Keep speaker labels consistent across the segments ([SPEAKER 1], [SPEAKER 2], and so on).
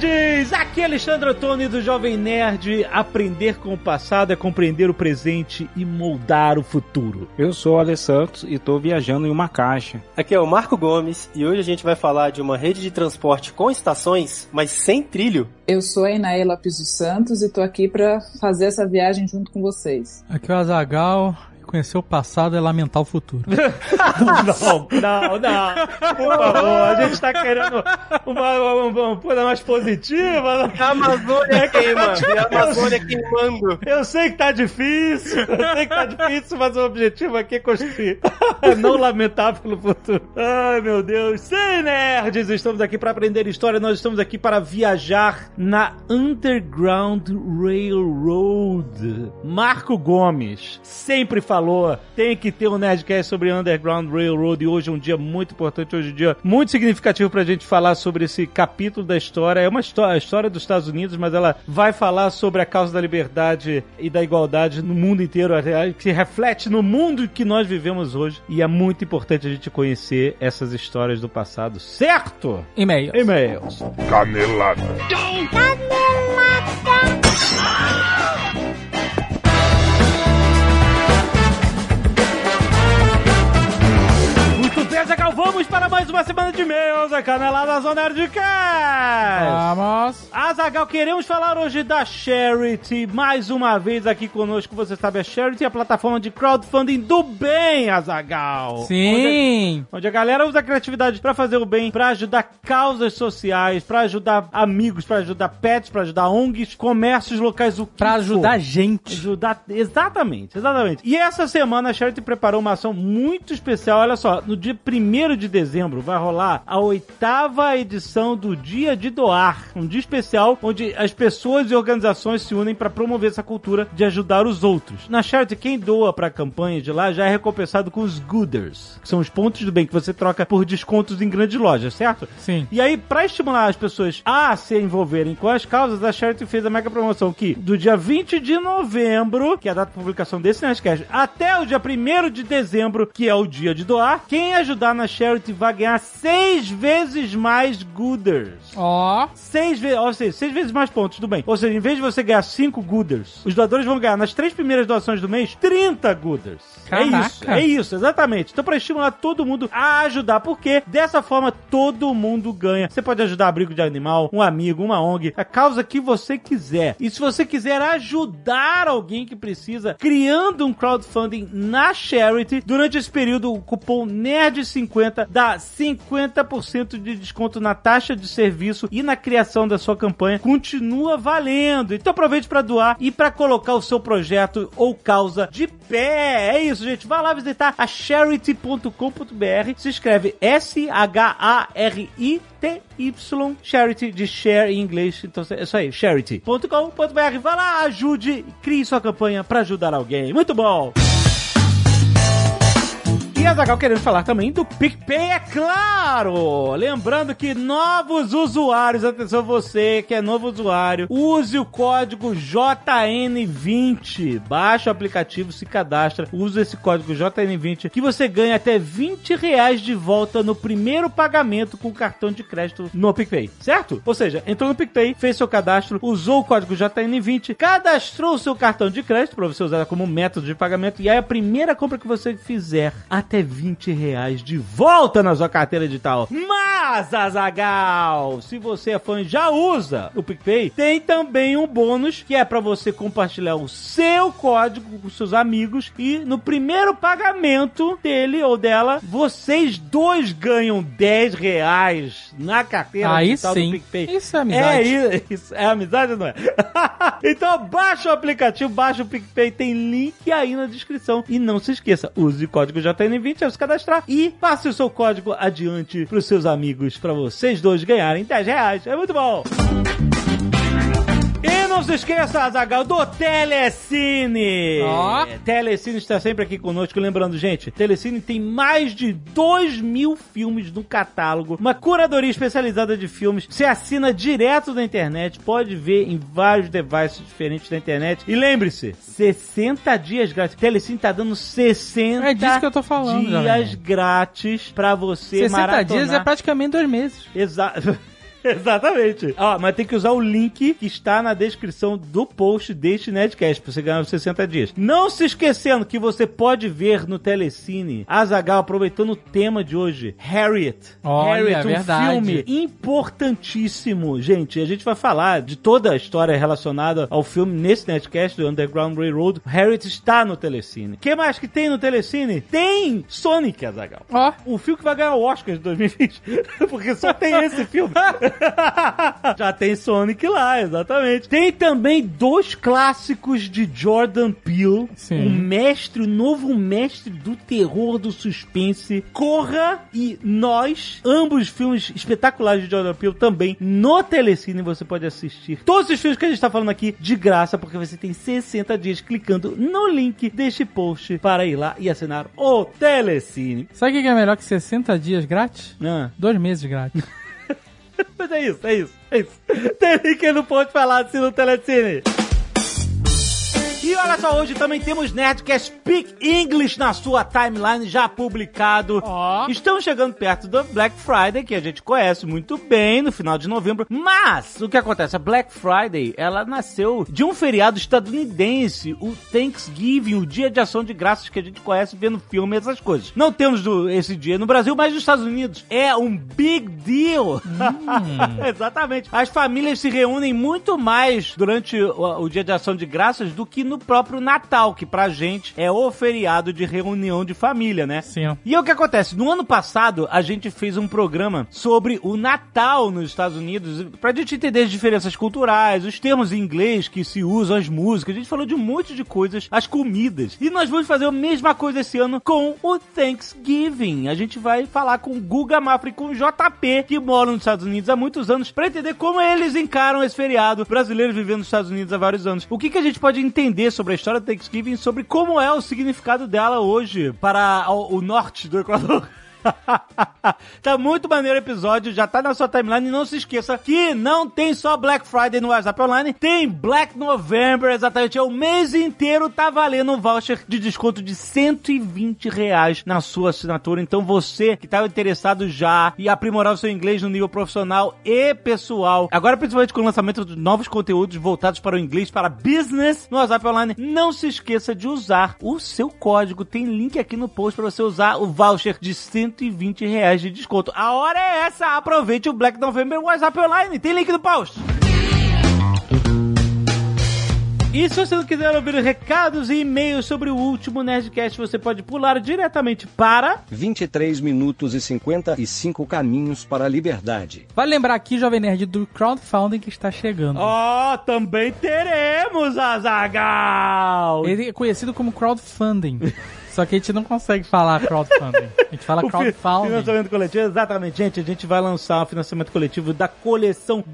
[SPEAKER 1] Nerds! Aqui é Alexandre Antônio do Jovem Nerd. Aprender com o passado é compreender o presente e moldar o futuro.
[SPEAKER 2] Eu sou o Ale Santos e tô viajando em uma caixa.
[SPEAKER 3] Aqui é o Marco Gomes e hoje a gente vai falar de uma rede de transporte com estações, mas sem trilho.
[SPEAKER 4] Eu sou a Inaela Piso Santos e tô aqui para fazer essa viagem junto com vocês.
[SPEAKER 5] Aqui é o Azagal. Conhecer o passado é lamentar o futuro.
[SPEAKER 1] Não, não, não. Por favor, a gente tá querendo uma, uma, uma coisa mais positiva.
[SPEAKER 3] A Amazônia queima, e a Amazônia queimando.
[SPEAKER 1] Eu sei que tá difícil, eu sei que tá difícil, mas o objetivo aqui é construir. Não lamentar pelo futuro. Ai, meu Deus. Sim, nerds, estamos aqui para aprender história, nós estamos aqui para viajar na Underground Railroad. Marco Gomes sempre falou, tem que ter um Nerdcast sobre Underground Railroad e hoje é um dia muito importante, hoje é um dia muito significativo pra gente falar sobre esse capítulo da história. É uma história, a história dos Estados Unidos, mas ela vai falar sobre a causa da liberdade e da igualdade no mundo inteiro, que se reflete no mundo que nós vivemos hoje. E é muito importante a gente conhecer essas histórias do passado, certo?
[SPEAKER 5] E-mail.
[SPEAKER 1] E-mails.
[SPEAKER 6] Canelada.
[SPEAKER 1] Muito bem, Zagal, vamos para mais uma semana de e-mails, a canelada Zona de Cast.
[SPEAKER 5] Vamos.
[SPEAKER 1] Azagal, queremos falar hoje da Charity. Mais uma vez aqui conosco, você sabe, a Charity é a plataforma de crowdfunding do bem, Azagal.
[SPEAKER 5] Sim.
[SPEAKER 1] Onde a galera usa a criatividade pra fazer o bem, pra ajudar causas sociais, pra ajudar amigos, pra ajudar pets, pra ajudar ONGs, comércios locais, o que
[SPEAKER 5] Pra
[SPEAKER 1] for.
[SPEAKER 5] ajudar a gente.
[SPEAKER 1] Ajudar, exatamente, exatamente. E essa semana a Charity preparou uma ação muito especial. Olha só, no dia 1 de dezembro vai rolar a oitava edição do Dia de Doar. Um dia especial onde as pessoas e organizações se unem para promover essa cultura de ajudar os outros. Na Charity, quem doa para a campanha de lá já é recompensado com os Gooders, que são os pontos do bem que você troca por descontos em grandes lojas, certo?
[SPEAKER 5] Sim.
[SPEAKER 1] E aí, pra estimular as pessoas a se envolverem com as causas, a Charity fez a mega promoção que, do dia 20 de novembro, que é a data de publicação desse Nerdcast, até o dia 1 de dezembro, que é o dia de doar, quem ajudar na Charity vai ganhar seis vezes mais Gooders.
[SPEAKER 5] Ó.
[SPEAKER 1] Seis vezes, ou seja, seis vezes mais pontos, tudo bem. Ou seja, em vez de você ganhar cinco Gooders, os doadores vão ganhar nas três primeiras doações do mês 30 Gooders. É
[SPEAKER 5] Caraca.
[SPEAKER 1] isso, é isso, exatamente. Então, pra estimular todo mundo a ajudar, porque dessa forma todo mundo ganha. Você pode ajudar abrigo de animal, um amigo, uma ONG, a causa que você quiser. E se você quiser ajudar alguém que precisa, criando um crowdfunding na Charity, durante esse período, o cupom NERD50 dá 50% de desconto na taxa de serviço e na criação da sua campanha. Continua valendo. Então aproveite para doar e para colocar o seu projeto ou causa de pé. É isso, gente. Vá lá visitar a charity.com.br. Se escreve S-H-A-R-I-T-Y Charity de share em inglês. Então é isso aí, charity.com.br. Vá lá, ajude crie sua campanha para ajudar alguém. Muito bom! E a Zagal querendo falar também do PicPay, é claro! Lembrando que novos usuários, atenção você que é novo usuário, use o código JN20. Baixa o aplicativo, se cadastra, usa esse código JN20 que você ganha até 20 reais de volta no primeiro pagamento com cartão de crédito no PicPay, certo? Ou seja, entrou no PicPay, fez seu cadastro, usou o código JN20, cadastrou o seu cartão de crédito para você usar como método de pagamento e aí a primeira compra que você fizer até 20 reais de volta na sua carteira digital. Mas, Azagal, se você é fã e já usa o PicPay, tem também um bônus que é para você compartilhar o seu código com seus amigos e no primeiro pagamento dele ou dela, vocês dois ganham 10 reais na carteira
[SPEAKER 5] Aí
[SPEAKER 1] digital
[SPEAKER 5] sim.
[SPEAKER 1] do PicPay.
[SPEAKER 5] Isso é amizade.
[SPEAKER 1] É isso. É amizade ou não é? então baixa o aplicativo, baixa o PicPay, tem link aí na descrição. E não se esqueça, use o código JN20 ao se cadastrar e passe o seu código adiante pros seus amigos, pra vocês dois ganharem 10 reais. É muito bom! E não se esqueça, Azagal, do Telecine!
[SPEAKER 5] Ó.
[SPEAKER 1] Telecine está sempre aqui conosco. Lembrando, gente, Telecine tem mais de 2 mil filmes no catálogo, uma curadoria especializada de filmes. Você assina direto da internet, pode ver em vários devices diferentes da internet. E lembre-se, 60 dias grátis. Telecine tá dando 60
[SPEAKER 5] É disso que eu tô falando,
[SPEAKER 1] dias grátis pra você
[SPEAKER 5] 60
[SPEAKER 1] maratonar.
[SPEAKER 5] dias é praticamente dois meses.
[SPEAKER 1] Exato. Exatamente. Ó, mas tem que usar o link que está na descrição do post deste Nedcast pra você ganhar os 60 dias. Não se esquecendo que você pode ver no Telecine Azagal aproveitando o tema de hoje, Harriet.
[SPEAKER 5] Olha,
[SPEAKER 1] Harriet, um
[SPEAKER 5] verdade.
[SPEAKER 1] filme importantíssimo. Gente, a gente vai falar de toda a história relacionada ao filme nesse Netcast do Underground Railroad. Harriet está no Telecine. O que mais que tem no Telecine? Tem Sonic, Azagal.
[SPEAKER 5] Ó.
[SPEAKER 1] Um filme que vai ganhar o Oscar de 2020. Porque só tem esse filme. Já tem Sonic lá, exatamente. Tem também dois clássicos de Jordan Peele.
[SPEAKER 5] Sim.
[SPEAKER 1] O mestre, o novo mestre do terror, do suspense. Corra e Nós. Ambos filmes espetaculares de Jordan Peele também no Telecine você pode assistir. Todos os filmes que a gente tá falando aqui de graça, porque você tem 60 dias clicando no link deste post para ir lá e assinar o Telecine.
[SPEAKER 5] Sabe o que é melhor que 60 dias grátis?
[SPEAKER 1] Ah.
[SPEAKER 5] Dois meses grátis.
[SPEAKER 1] Mas é isso, é isso, é isso. Tem aí no post falar assim no Telecine. E olha só, hoje também temos Nerdcast Speak English na sua timeline já publicado.
[SPEAKER 5] Ó.
[SPEAKER 1] Estamos chegando perto do Black Friday, que a gente conhece muito bem, no final de novembro. Mas, o que acontece? A Black Friday, ela nasceu de um feriado estadunidense, o Thanksgiving, o Dia de Ação de Graças que a gente conhece vendo filme e essas coisas. Não temos do- esse dia no Brasil, mas nos Estados Unidos é um big deal. Exatamente. As famílias se reúnem muito mais durante o, o Dia de Ação de Graças do que no próprio Natal, que pra gente é o feriado de reunião de família, né?
[SPEAKER 5] Sim.
[SPEAKER 1] E o que acontece? No ano passado, a gente fez um programa sobre o Natal nos Estados Unidos, pra gente entender as diferenças culturais, os termos em inglês que se usam, as músicas. A gente falou de um monte de coisas, as comidas. E nós vamos fazer a mesma coisa esse ano com o Thanksgiving. A gente vai falar com o Guga Mafra e com o JP, que moram nos Estados Unidos há muitos anos, pra entender como eles encaram esse feriado. Brasileiros vivendo nos Estados Unidos há vários anos. O que, que a gente pode entender sobre a história do Thanksgiving, sobre como é o significado dela hoje para o, o norte do Equador. tá muito maneiro o episódio, já tá na sua timeline. E não se esqueça que não tem só Black Friday no WhatsApp Online, tem Black November, exatamente. É o mês inteiro, tá valendo um voucher de desconto de 120 reais na sua assinatura. Então você que tá interessado já e aprimorar o seu inglês no nível profissional e pessoal, agora principalmente com o lançamento de novos conteúdos voltados para o inglês, para business no WhatsApp Online, não se esqueça de usar o seu código. Tem link aqui no post para você usar o voucher de 120 reais de desconto. A hora é essa, aproveite o Black November WhatsApp Online. Tem link no post. E se você não quiser ouvir recados e e-mails sobre o último Nerdcast, você pode pular diretamente para
[SPEAKER 7] 23 minutos e 55 caminhos para a liberdade.
[SPEAKER 5] Vale lembrar aqui, Jovem Nerd, do crowdfunding que está chegando.
[SPEAKER 1] Ó, também teremos Azagal!
[SPEAKER 5] Ele é conhecido como crowdfunding. Só que a gente não consegue falar crowdfunding. A gente fala
[SPEAKER 1] O
[SPEAKER 5] crowdfunding.
[SPEAKER 1] Financiamento coletivo, exatamente. Gente, a gente vai lançar o financiamento coletivo da coleção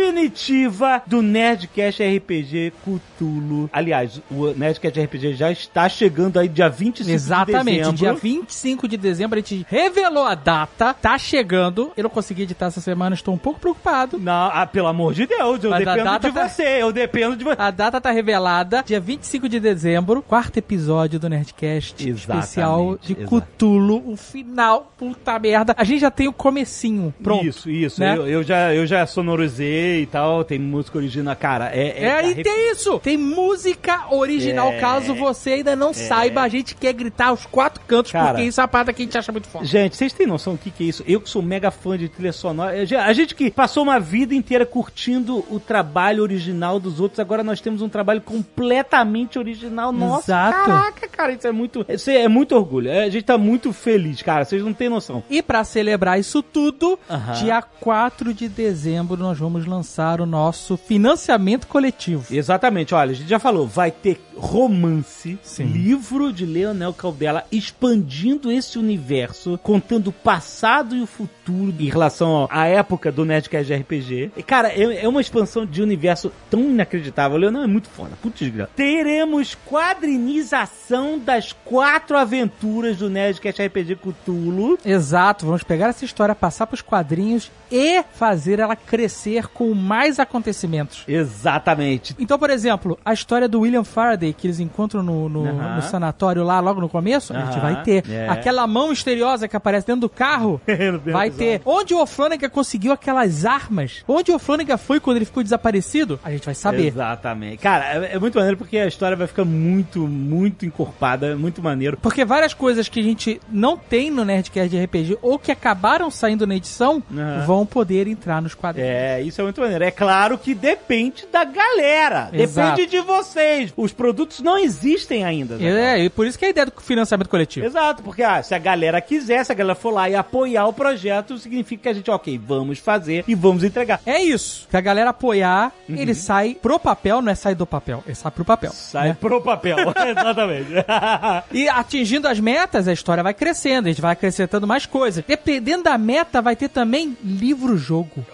[SPEAKER 1] definitiva do Nerdcast RPG Cthulhu. Aliás, o Nerdcast RPG já está chegando aí dia 25 de
[SPEAKER 5] Exatamente,
[SPEAKER 1] dezembro.
[SPEAKER 5] dia 25 de dezembro a gente revelou a data, tá chegando. Eu não consegui editar essa semana, estou um pouco preocupado.
[SPEAKER 1] Não, ah, pelo amor de Deus, eu
[SPEAKER 5] Mas
[SPEAKER 1] dependo de
[SPEAKER 5] tá-
[SPEAKER 1] você, eu dependo de você.
[SPEAKER 5] A data tá revelada, dia 25 de dezembro, quarto episódio do Nerdcast
[SPEAKER 1] Exatamente,
[SPEAKER 5] especial de
[SPEAKER 1] exato.
[SPEAKER 5] Cthulhu, o final, puta merda. A gente já tem o comecinho, pronto.
[SPEAKER 1] Isso, isso.
[SPEAKER 5] né?
[SPEAKER 1] Eu, eu já, eu já sonorizei e tal, tem música original. Cara, é.
[SPEAKER 5] É, e
[SPEAKER 1] arrepi-
[SPEAKER 5] tem isso! Tem música original,
[SPEAKER 1] É.
[SPEAKER 5] caso você ainda não saiba, a gente quer gritar aos quatro cantos,
[SPEAKER 1] Cara.
[SPEAKER 5] porque isso é a parada que a gente acha muito foda.
[SPEAKER 1] Gente, vocês têm noção do que, que é isso? Eu que sou mega fã de trilha sonora. A gente que passou uma vida inteira curtindo o trabalho original dos outros, agora nós temos um trabalho completamente original. Nossa,
[SPEAKER 5] Exato.
[SPEAKER 1] caraca, cara, isso é muito. Isso é muito orgulho. É, A gente tá muito feliz, cara. Vocês não têm noção.
[SPEAKER 5] E pra celebrar isso tudo, dia 4 de dezembro nós vamos lançar o nosso financiamento coletivo.
[SPEAKER 1] Exatamente, olha, a gente já falou, vai ter romance,
[SPEAKER 5] Sim.
[SPEAKER 1] livro de Leonel Caldela expandindo esse universo, contando o passado e o futuro em relação à época do Nerdcast RPG. E, cara, é, é uma expansão de universo tão inacreditável. O Leonel é muito foda, putz grila. Teremos quadrinização das quatro aventuras do Nerdcast RPG Cthulhu.
[SPEAKER 5] Exato, vamos pegar essa história, passar pros quadrinhos e fazer ela crescer com mais acontecimentos.
[SPEAKER 1] Exatamente.
[SPEAKER 5] Então, por exemplo, a história do William Faraday que eles encontram no, no, no sanatório lá logo no começo, a gente vai ter.
[SPEAKER 1] É.
[SPEAKER 5] Aquela mão misteriosa que aparece dentro do carro, vai ter. Onde o Flanagan conseguiu aquelas armas? Onde o Flanagan foi quando ele ficou desaparecido? A gente vai saber.
[SPEAKER 1] Exatamente. Cara, é, é muito maneiro porque a história vai ficar muito, muito encorpada, é muito maneiro.
[SPEAKER 5] Porque várias coisas que a gente não tem no Nerdcast de RPG ou que acabaram saindo na edição vão poder entrar nos quadrinhos.
[SPEAKER 1] É, isso é muito maneiro. É claro que depende da galera.
[SPEAKER 5] Exato.
[SPEAKER 1] Depende de vocês. Os produtos não existem ainda.
[SPEAKER 5] É, e por isso que é a ideia do financiamento coletivo.
[SPEAKER 1] Exato, porque ah, se a galera quiser, se a galera for lá e apoiar o projeto, significa que a gente, ok, vamos fazer e vamos entregar.
[SPEAKER 5] É isso. Se a galera apoiar,
[SPEAKER 1] Uhum.
[SPEAKER 5] ele sai pro papel, não é sair do papel, ele sai pro papel.
[SPEAKER 1] Sai
[SPEAKER 5] né?
[SPEAKER 1] pro papel. Exatamente.
[SPEAKER 5] E atingindo as metas, a história vai crescendo, a gente vai acrescentando mais coisas. Dependendo da meta, vai ter também livro-jogo.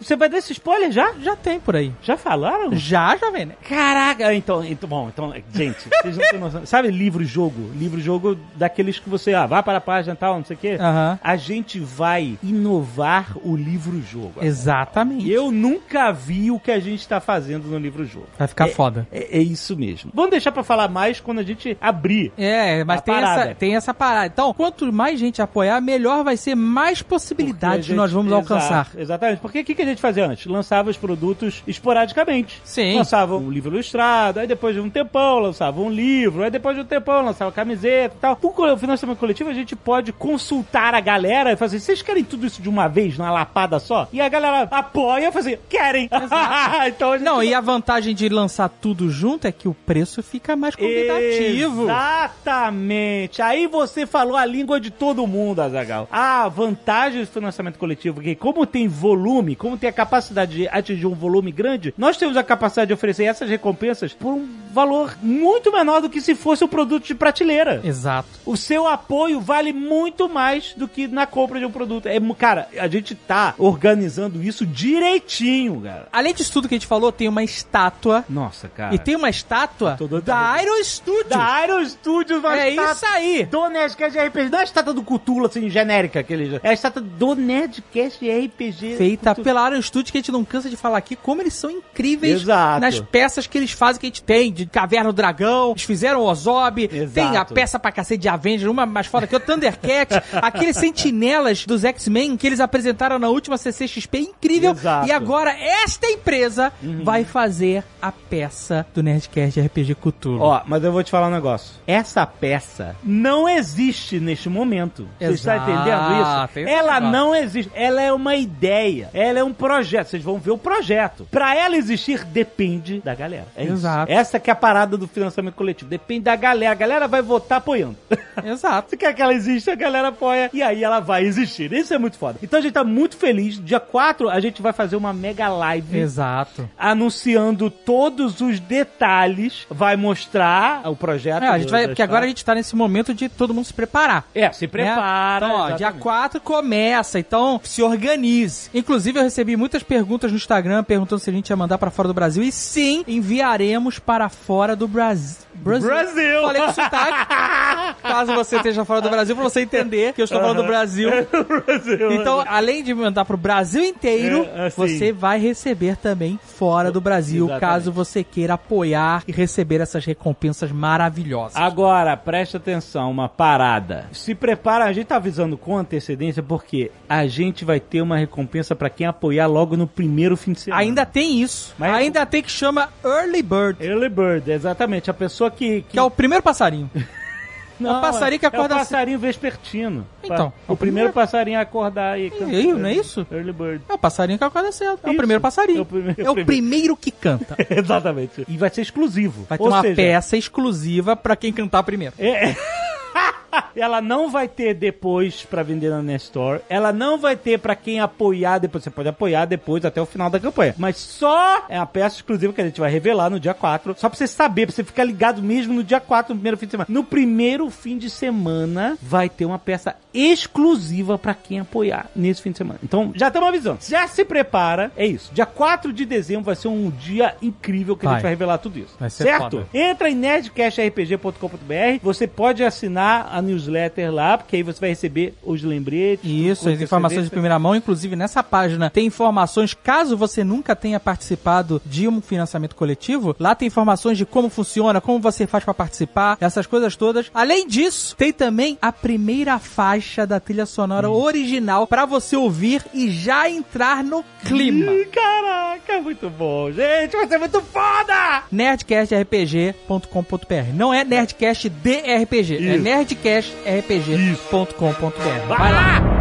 [SPEAKER 1] Você vai dar esse spoiler já?
[SPEAKER 5] Já tem por aí.
[SPEAKER 1] Já falaram?
[SPEAKER 5] Já, jovem, né?
[SPEAKER 1] Caraca, então, então, bom, então, gente, vocês não têm noção. Sabe livro-jogo? Livro-jogo daqueles que você, ah, vai para a página e tal, não sei o quê. A gente vai inovar o livro-jogo.
[SPEAKER 5] Exatamente.
[SPEAKER 1] Eu nunca vi o que a gente tá fazendo no livro-jogo.
[SPEAKER 5] Vai ficar
[SPEAKER 1] É-
[SPEAKER 5] foda.
[SPEAKER 1] É, é isso mesmo. Vamos deixar pra falar mais quando a gente abrir.
[SPEAKER 5] É, mas
[SPEAKER 1] A
[SPEAKER 5] tem
[SPEAKER 1] parada.
[SPEAKER 5] essa, tem essa parada. Então, quanto mais gente apoiar, melhor vai ser, mais possibilidades
[SPEAKER 1] gente-
[SPEAKER 5] nós vamos
[SPEAKER 1] Exato,
[SPEAKER 5] alcançar.
[SPEAKER 1] Exatamente. Porque o que, que a gente fazia antes? Lançava os produtos esporadicamente.
[SPEAKER 5] Sim.
[SPEAKER 1] Lançava um livro ilustrado, aí depois de um tempão lançava um livro, aí depois de um tempão lançava camiseta e tal. O financiamento coletivo a gente pode consultar a galera e fazer, vocês querem tudo isso de uma vez, numa lapada só? E a galera apoia e fazer, querem. então gente
[SPEAKER 5] Não, e a vantagem de lançar tudo junto é que o preço fica mais convidativo.
[SPEAKER 1] Exatamente. Aí você falou a língua de todo mundo, Azagal. A vantagem do financiamento coletivo é que, como tem volume, como tem a capacidade de atingir um volume grande, nós temos a capacidade de oferecer essas recompensas por um valor muito menor do que se fosse um produto de prateleira.
[SPEAKER 5] Exato.
[SPEAKER 1] O seu apoio vale muito mais do que na compra de um produto. É, cara, a gente tá organizando isso direitinho, cara.
[SPEAKER 5] Além disso tudo que a gente falou, tem uma estátua.
[SPEAKER 1] Nossa, cara.
[SPEAKER 5] E tem uma estátua da
[SPEAKER 1] ver.
[SPEAKER 5] Iron Studio.
[SPEAKER 1] Da Iron Studios, uma
[SPEAKER 5] É isso aí.
[SPEAKER 1] Do Nerdcast RPG. Não é a estátua do Cthulhu, assim, genérica. Aquele, é a estátua do Nerdcast RPG.
[SPEAKER 5] Feita
[SPEAKER 1] Cthulhu.
[SPEAKER 5] pela Iron Studio, que a gente não cansa de falar aqui, como eles são incríveis
[SPEAKER 1] Exato.
[SPEAKER 5] nas peças que eles fazem, que a gente tem, de Caverna do Dragão, eles fizeram o Ozob,
[SPEAKER 1] Exato.
[SPEAKER 5] tem a peça pra cacete de Avenger, uma mais foda que o Thundercat, aqueles sentinelas dos X-Men que eles apresentaram na última CCXP, incrível.
[SPEAKER 1] Exato. Uhum.
[SPEAKER 5] E agora esta empresa vai fazer a peça do Nerdcast de RPG Cthulhu.
[SPEAKER 1] Ó, mas eu vou te falar um negócio. Essa peça não existe neste momento. Você está
[SPEAKER 5] Exato,
[SPEAKER 1] entendendo isso? Ela não existe. Ela é uma ideia. Ela é um projeto. Vocês vão ver o projeto. Pra ela existir, depende da galera. É isso.
[SPEAKER 5] Exato.
[SPEAKER 1] Essa que é a parada do financiamento coletivo. Depende da galera. A galera vai votar apoiando.
[SPEAKER 5] Exato.
[SPEAKER 1] Se quer que ela exista, a galera apoia e aí ela vai existir. Isso é muito foda. Então a gente tá muito feliz. Dia 4 a gente vai fazer uma mega live
[SPEAKER 5] Exato.
[SPEAKER 1] anunciando todos os detalhes. Vai mostrar o projeto.
[SPEAKER 5] É, a gente vai, porque agora a gente tá nesse momento de todo mundo se preparar.
[SPEAKER 1] É, se prepara.
[SPEAKER 5] Né? Então, ó, dia
[SPEAKER 1] exatamente.
[SPEAKER 5] 4 começa, então se organize. Inclusive, eu recebi muitas perguntas no Instagram perguntando se a gente ia mandar pra fora do Brasil. E sim, enviaremos para fora do Brasil. Brasil.
[SPEAKER 1] Brasil!
[SPEAKER 5] Falei com sotaque. Caso você esteja fora do Brasil, pra você entender que eu estou falando do Brasil.
[SPEAKER 1] Brasil.
[SPEAKER 5] Então, além de mandar pro Brasil inteiro,
[SPEAKER 1] É, assim.
[SPEAKER 5] você vai receber também fora do Brasil,
[SPEAKER 1] Exatamente.
[SPEAKER 5] caso você queira apoiar e receber essas recompensas maravilhosas.
[SPEAKER 1] Agora, preste atenção, uma parada. Se prepara, a gente tá avisando com antecedência porque a gente vai ter uma recompensa pra quem apoiar logo no primeiro fim de semana.
[SPEAKER 5] Ainda tem isso.
[SPEAKER 1] Mas-
[SPEAKER 5] Ainda tem que chama Early Bird.
[SPEAKER 1] Early Bird, exatamente. A pessoa que.
[SPEAKER 5] Que é o primeiro passarinho.
[SPEAKER 1] Não,
[SPEAKER 5] é o passarinho que acorda
[SPEAKER 1] É o passarinho vespertino.
[SPEAKER 5] Então,
[SPEAKER 1] o,
[SPEAKER 5] é o
[SPEAKER 1] primeiro
[SPEAKER 5] primeiro.
[SPEAKER 1] passarinho a acordar e
[SPEAKER 5] aí, não é isso?
[SPEAKER 1] Early Bird.
[SPEAKER 5] É o passarinho que acorda cedo. É o
[SPEAKER 1] Isso.
[SPEAKER 5] primeiro passarinho.
[SPEAKER 1] É o primeiro-
[SPEAKER 5] É o primeiro que canta.
[SPEAKER 1] Exatamente. E vai ser exclusivo.
[SPEAKER 5] Vai ter
[SPEAKER 1] Ou
[SPEAKER 5] uma
[SPEAKER 1] seja,
[SPEAKER 5] peça exclusiva pra quem cantar primeiro.
[SPEAKER 1] É, ela não vai ter depois pra vender na Nestor. Ela não vai ter pra quem apoiar depois. Você pode apoiar depois até o final da campanha. Mas só é uma peça exclusiva que a gente vai revelar no dia 4. Só pra você saber, pra você ficar ligado mesmo no dia 4, no primeiro fim de semana. No primeiro fim de semana vai ter uma peça exclusiva pra quem apoiar nesse fim de semana. Então já estamos avisando. Já se prepara. É isso. Dia 4 de dezembro vai ser um dia incrível que a
[SPEAKER 5] Vai.
[SPEAKER 1] gente vai revelar tudo isso. Certo?
[SPEAKER 5] foda.
[SPEAKER 1] Entra em nerdcastrpg.com.br. Você pode assinar a newsletter lá, porque aí você vai receber os lembretes.
[SPEAKER 5] Isso, as informações de primeira mão. Inclusive, nessa página tem informações, caso você nunca tenha participado de um financiamento coletivo, lá tem informações de como funciona, como você faz pra participar, essas coisas todas. Além disso, tem também a primeira faixa da trilha sonora original pra você ouvir e já entrar no clima.
[SPEAKER 1] Ih, Caraca, muito bom. Gente, vai ser muito foda!
[SPEAKER 5] nerdcastrpg.com.br. Não é nerdcast de RPG, é
[SPEAKER 1] Isso.
[SPEAKER 5] nerdcastrpg.com.br. Vai lá.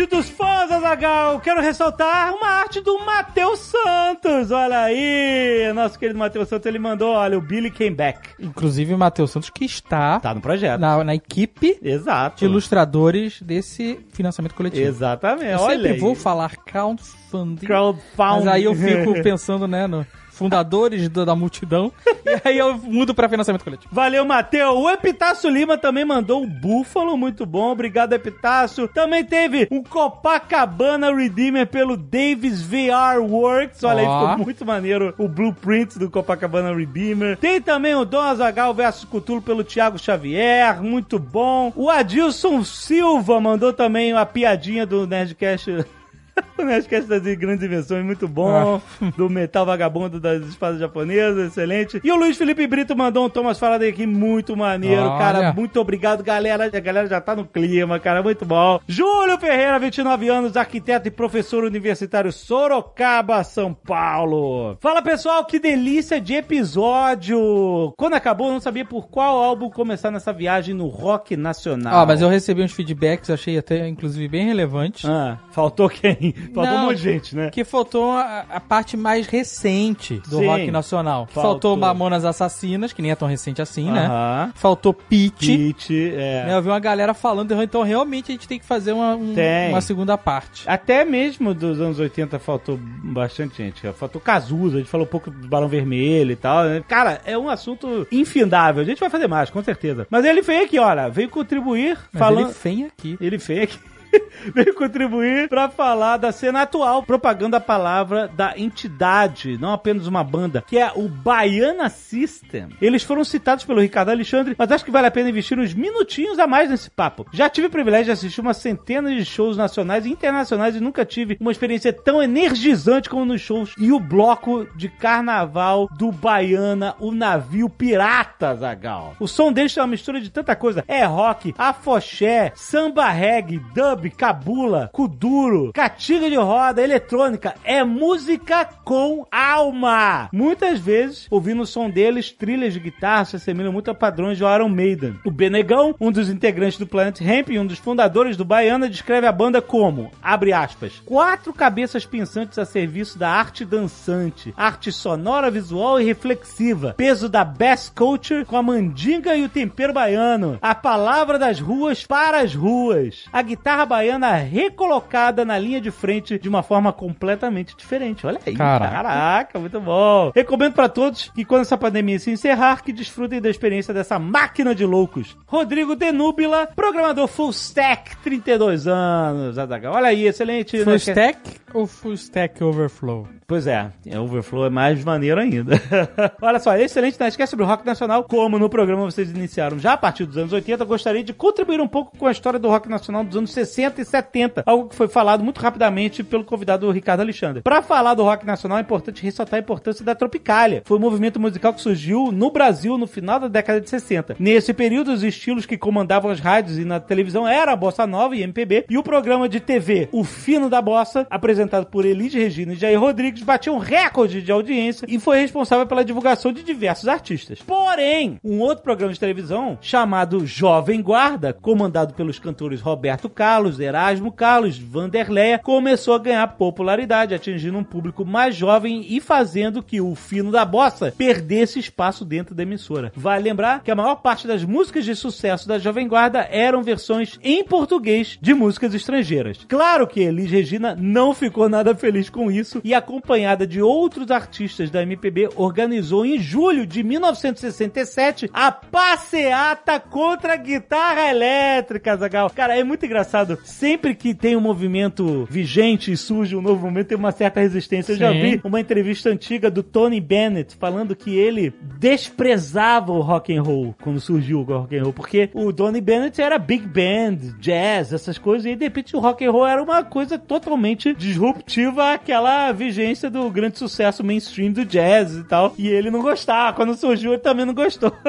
[SPEAKER 1] Arte dos fãs, Azagal! Quero ressaltar uma arte do Matheus Santos. Olha aí, nosso querido Matheus Santos, ele mandou, olha, o Billy came back.
[SPEAKER 5] Inclusive o Matheus Santos que está
[SPEAKER 1] Tá no projeto.
[SPEAKER 5] na, na equipe
[SPEAKER 1] Exato.
[SPEAKER 5] de ilustradores desse financiamento coletivo.
[SPEAKER 1] Exatamente.
[SPEAKER 5] Eu
[SPEAKER 1] olha
[SPEAKER 5] sempre
[SPEAKER 1] aí.
[SPEAKER 5] vou falar crowdfunding,
[SPEAKER 1] Crowdfunding.
[SPEAKER 5] mas aí eu fico pensando, né, no fundadores do- da multidão, e aí eu mudo pra financiamento coletivo.
[SPEAKER 1] Valeu, Matheus. O Epitácio Lima também mandou um búfalo, muito bom. Obrigado, Epitácio. Também teve um Copacabana Redeemer pelo Davis VR Works. Olha
[SPEAKER 5] Ó.
[SPEAKER 1] aí, ficou muito maneiro o blueprint do Copacabana Redeemer. Tem também o Dom Azagal versus Cutulo pelo Thiago Xavier, muito bom. O Adilson Silva mandou também a piadinha do Nerdcast. O Nerdcast das grandes invenções, muito bom. Do metal vagabundo das espadas japonesas, excelente. E o Luiz Felipe Brito mandou um Thomas Faraday aqui, muito maneiro,
[SPEAKER 5] Olha.
[SPEAKER 1] cara. Muito obrigado, galera. A galera já tá no clima, cara, muito bom. Júlio Ferreira, 29 anos, arquiteto e professor universitário Sorocaba, São Paulo. Fala, pessoal, que delícia de episódio. Quando acabou, eu não sabia por qual álbum começar nessa viagem no rock nacional.
[SPEAKER 5] Ah, mas eu recebi uns feedbacks, achei até, inclusive, bem relevantes.
[SPEAKER 1] Ah, faltou quem? Faltou
[SPEAKER 5] Não,
[SPEAKER 1] um monte de gente, né?
[SPEAKER 5] Que faltou a, a parte mais recente do
[SPEAKER 1] Sim.
[SPEAKER 5] rock nacional.
[SPEAKER 1] Faltou.
[SPEAKER 5] Faltou Mamonas Assassinas, que nem é tão recente assim, né?
[SPEAKER 1] Aham.
[SPEAKER 5] Faltou Pitch.
[SPEAKER 1] Pete, é.
[SPEAKER 5] Né, Eu vi uma galera falando, então realmente a gente tem que fazer uma, um- uma segunda parte.
[SPEAKER 1] Até mesmo dos anos 80 faltou bastante gente. Faltou Cazuza, a gente falou um pouco do Barão Vermelho e tal. né? Cara, é um assunto infindável. A gente vai fazer mais, com certeza. Mas ele veio aqui, olha, veio contribuir
[SPEAKER 5] Mas
[SPEAKER 1] falando.
[SPEAKER 5] ele vem aqui.
[SPEAKER 1] Ele veio aqui. veio contribuir pra falar da cena atual, propagando a palavra da entidade, não apenas uma banda, que é o Baiana System. Eles foram citados pelo Ricardo Alexandre, mas acho que vale a pena investir uns minutinhos a mais nesse papo. Já tive o privilégio de assistir uma centena de shows nacionais e internacionais e nunca tive uma experiência tão energizante como nos shows e o bloco de carnaval do Baiana, o navio pirata, Zagal. O som deles é uma mistura de tanta coisa. É rock, afoxé, samba reggae, dub, cabula, kuduro, catiga de roda, eletrônica. É música com alma. Muitas vezes, ouvindo o som deles, trilhas de guitarra se assemelham muito a padrões do Iron Maiden. O Benegão, um dos integrantes do Planet Hemp e um dos fundadores do Baiana, descreve a banda como, abre aspas, quatro cabeças pensantes a serviço da arte dançante, arte sonora, visual e reflexiva, peso da bass culture com a mandinga e o tempero baiano, a palavra das ruas para as ruas, a guitarra baiana recolocada na linha de frente de uma forma completamente diferente. Olha aí,
[SPEAKER 5] Caraca.
[SPEAKER 1] caraca muito bom. Recomendo pra todos que quando essa pandemia se encerrar, que desfrutem da experiência dessa máquina de loucos. Rodrigo Denúbila, programador full stack, 32 anos, Azaghal. Olha aí, excelente.
[SPEAKER 5] Full
[SPEAKER 1] né?
[SPEAKER 5] Stack ou Full Stack Overflow?
[SPEAKER 1] Pois é, é, Overflow é mais maneiro ainda. Olha só, excelente Nerdcast sobre o rock nacional. Como no programa vocês iniciaram já a partir dos anos 80, eu gostaria de contribuir um pouco com a história do rock nacional dos anos 60 e 70. Algo que foi falado muito rapidamente pelo convidado Ricardo Alexandre. Para falar do rock nacional, é importante ressaltar a importância da Tropicália. Foi um movimento musical que surgiu no Brasil no final da década de 60. Nesse período, os estilos que comandavam as rádios e na televisão eram a Bossa Nova e MPB, e o programa de TV O Fino da Bossa, apresentado por Elis Regina e Jair Rodrigues, vídeos batiam recorde de audiência e foi responsável pela divulgação de diversos artistas. Porém, um outro programa de televisão chamado Jovem Guarda, comandado pelos cantores Roberto Carlos, Erasmo Carlos, Vanderleia, começou a ganhar popularidade, atingindo um público mais jovem e fazendo que o fino da bossa perdesse espaço dentro da emissora. Vale lembrar que a maior parte das músicas de sucesso da Jovem Guarda eram versões em português de músicas estrangeiras. Claro que Elis Regina não ficou nada feliz com isso e, acompanhada de outros artistas da MPB, organizou em julho de 1967 a passeata contra a guitarra elétrica, Zagal. Cara, é muito engraçado. Sempre que tem um movimento vigente e surge um novo movimento, tem uma certa resistência. Eu já vi uma entrevista antiga do Tony Bennett falando que ele desprezava o rock and roll quando surgiu o rock and roll, porque o Tony Bennett era big band, jazz, essas coisas, e de repente o rock and roll era uma coisa totalmente disruptiva àquela vigência do grande sucesso mainstream do jazz e tal. E ele não gostava. Quando surgiu, ele também não gostou.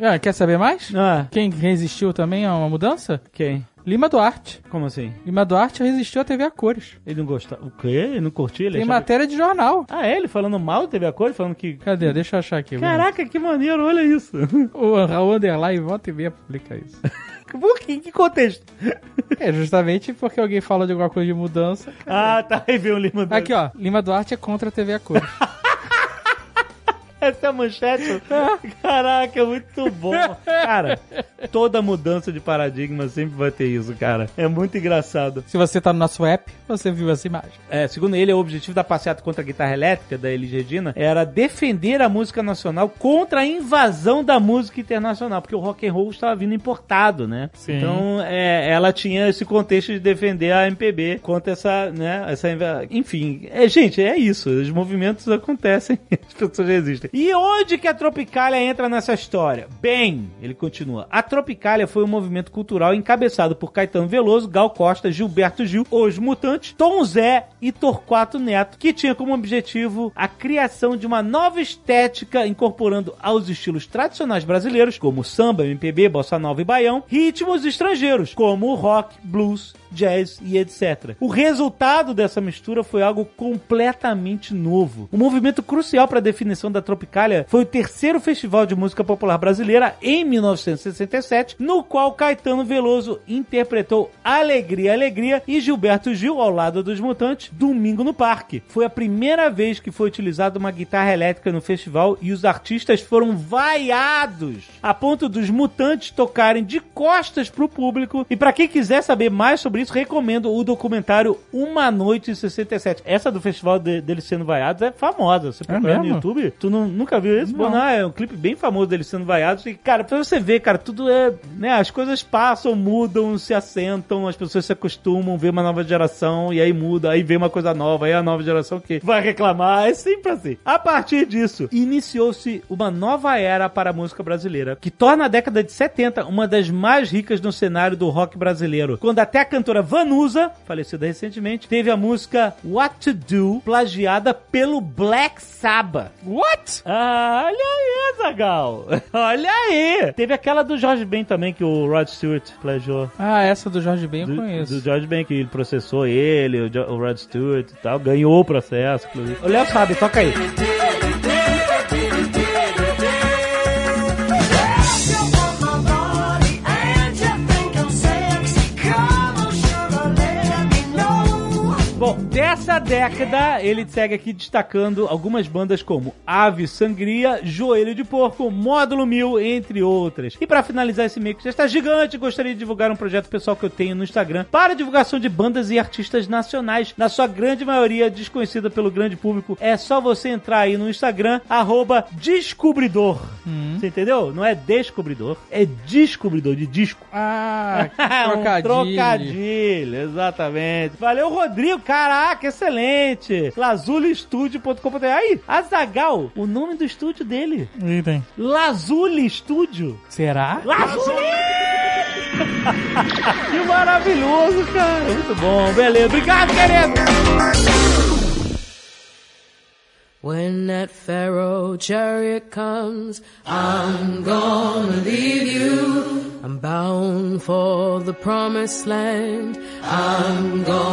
[SPEAKER 5] Ah, quer saber mais?
[SPEAKER 1] ah,
[SPEAKER 5] Quem resistiu também a uma mudança?
[SPEAKER 1] quem?
[SPEAKER 5] Lima Duarte.
[SPEAKER 1] Como assim?
[SPEAKER 5] Lima Duarte resistiu à TV a cores.
[SPEAKER 1] Ele não gostava. O quê? Ele não curtia? Ele
[SPEAKER 5] Tem
[SPEAKER 1] achava-
[SPEAKER 5] matéria de jornal.
[SPEAKER 1] Ah, é? Ele falando mal teve a cor? Falando que.
[SPEAKER 5] Cadê? Deixa eu achar aqui.
[SPEAKER 1] Caraca, que maneiro, olha isso.
[SPEAKER 5] O Raul Underline volta e meia publica isso.
[SPEAKER 1] Por que? Em que contexto?
[SPEAKER 5] É justamente porque alguém fala de alguma coisa de mudança.
[SPEAKER 1] Ah, tá. Aí veio o Lima Duarte.
[SPEAKER 5] Aqui, ó. Lima Duarte é contra a TV a cores.
[SPEAKER 1] Essa é a manchete? Caraca, é muito bom. Cara, toda mudança de paradigma sempre vai ter isso, cara. É muito engraçado.
[SPEAKER 5] Se você tá no nosso app, você viu essa imagem.
[SPEAKER 1] É, segundo ele, o objetivo da passeata contra a guitarra elétrica da Elis Regina era defender a música nacional contra a invasão da música internacional, porque o rock and roll estava vindo importado, né?
[SPEAKER 5] Sim.
[SPEAKER 1] Então, é, ela tinha esse contexto de defender a MPB contra essa, né, essa enfim, é, gente, é isso, os movimentos acontecem, as pessoas resistem. E onde que a Tropicália entra nessa história? Bem, ele continua, a Tropicália foi um movimento cultural encabeçado por Caetano Veloso, Gal Costa, Gilberto Gil, Os Mutantes, Tom Zé e Torquato Neto, que tinha como objetivo a criação de uma nova estética incorporando aos estilos tradicionais brasileiros, como samba, MPB, bossa nova e baião, ritmos estrangeiros, como rock, blues, jazz e etc. O resultado dessa mistura foi algo completamente novo. Um movimento crucial para a definição da Tropicália foi o terceiro Festival de Música Popular Brasileira em 1967, no qual Caetano Veloso interpretou Alegria, Alegria e Gilberto Gil ao lado dos Mutantes, Domingo no Parque. Foi a primeira vez que foi utilizada uma guitarra elétrica no festival e os artistas foram vaiados a ponto dos Mutantes tocarem de costas pro público. E para quem quiser saber mais sobre isso, recomendo o documentário Uma Noite em 67. Essa do festival de- deles sendo vaiados é famosa. Você procurar no
[SPEAKER 5] mesmo?
[SPEAKER 1] YouTube, tu não- nunca viu isso? Bom, não, é um clipe bem famoso deles sendo vaiados. E, cara, pra você ver, cara, tudo é. Né, as coisas passam, mudam, se assentam, as pessoas se acostumam, vê uma nova geração, e aí muda, aí vem uma coisa nova, aí a nova geração que vai reclamar. É sempre assim. A partir disso, iniciou-se uma nova era para a música brasileira, que torna a década de 70 uma das mais ricas no cenário do rock brasileiro. Quando até a cantora Vanusa, falecida recentemente, teve a música What to Do plagiada pelo Black Sabbath.
[SPEAKER 5] What?
[SPEAKER 1] Ah, olha aí, Zagal. Olha aí. Teve aquela do Jorge Ben também, que o Rod Stewart plagiou.
[SPEAKER 5] Ah, essa do Jorge Ben eu
[SPEAKER 1] Do,
[SPEAKER 5] conheço.
[SPEAKER 1] do George Ben, que ele processou ele, o, Jo- o Rod Stewart e tal. Ganhou o processo, inclusive. O Léo sabe, toca aí. Bom, dessa década, ele segue aqui destacando algumas bandas como Ave Sangria, Joelho de Porco, Módulo Mil, entre outras. E pra finalizar esse meio que já está gigante, gostaria de divulgar um projeto pessoal que eu tenho no Instagram para divulgação de bandas e artistas nacionais, na sua grande maioria desconhecida pelo grande público. É só você entrar aí no Instagram, arroba Descobridor. Você entendeu? Não é descobridor, é descobridor de disco.
[SPEAKER 5] Ah,
[SPEAKER 1] um
[SPEAKER 5] trocadilho.
[SPEAKER 1] trocadilho, exatamente. Valeu, Rodrigo. Caraca, excelente. Lazulistudio.com.br. Aí, Azagal, o nome do estúdio dele.
[SPEAKER 5] Item.
[SPEAKER 1] Lazuli Studio.
[SPEAKER 5] Será?
[SPEAKER 1] Lazuli! que maravilhoso, cara. Muito bom. Beleza. Obrigado, querido.
[SPEAKER 8] When that Pharaoh chariot comes, I'm gonna leave you. I'm bound bound for the promised land. I'm gonna leave you.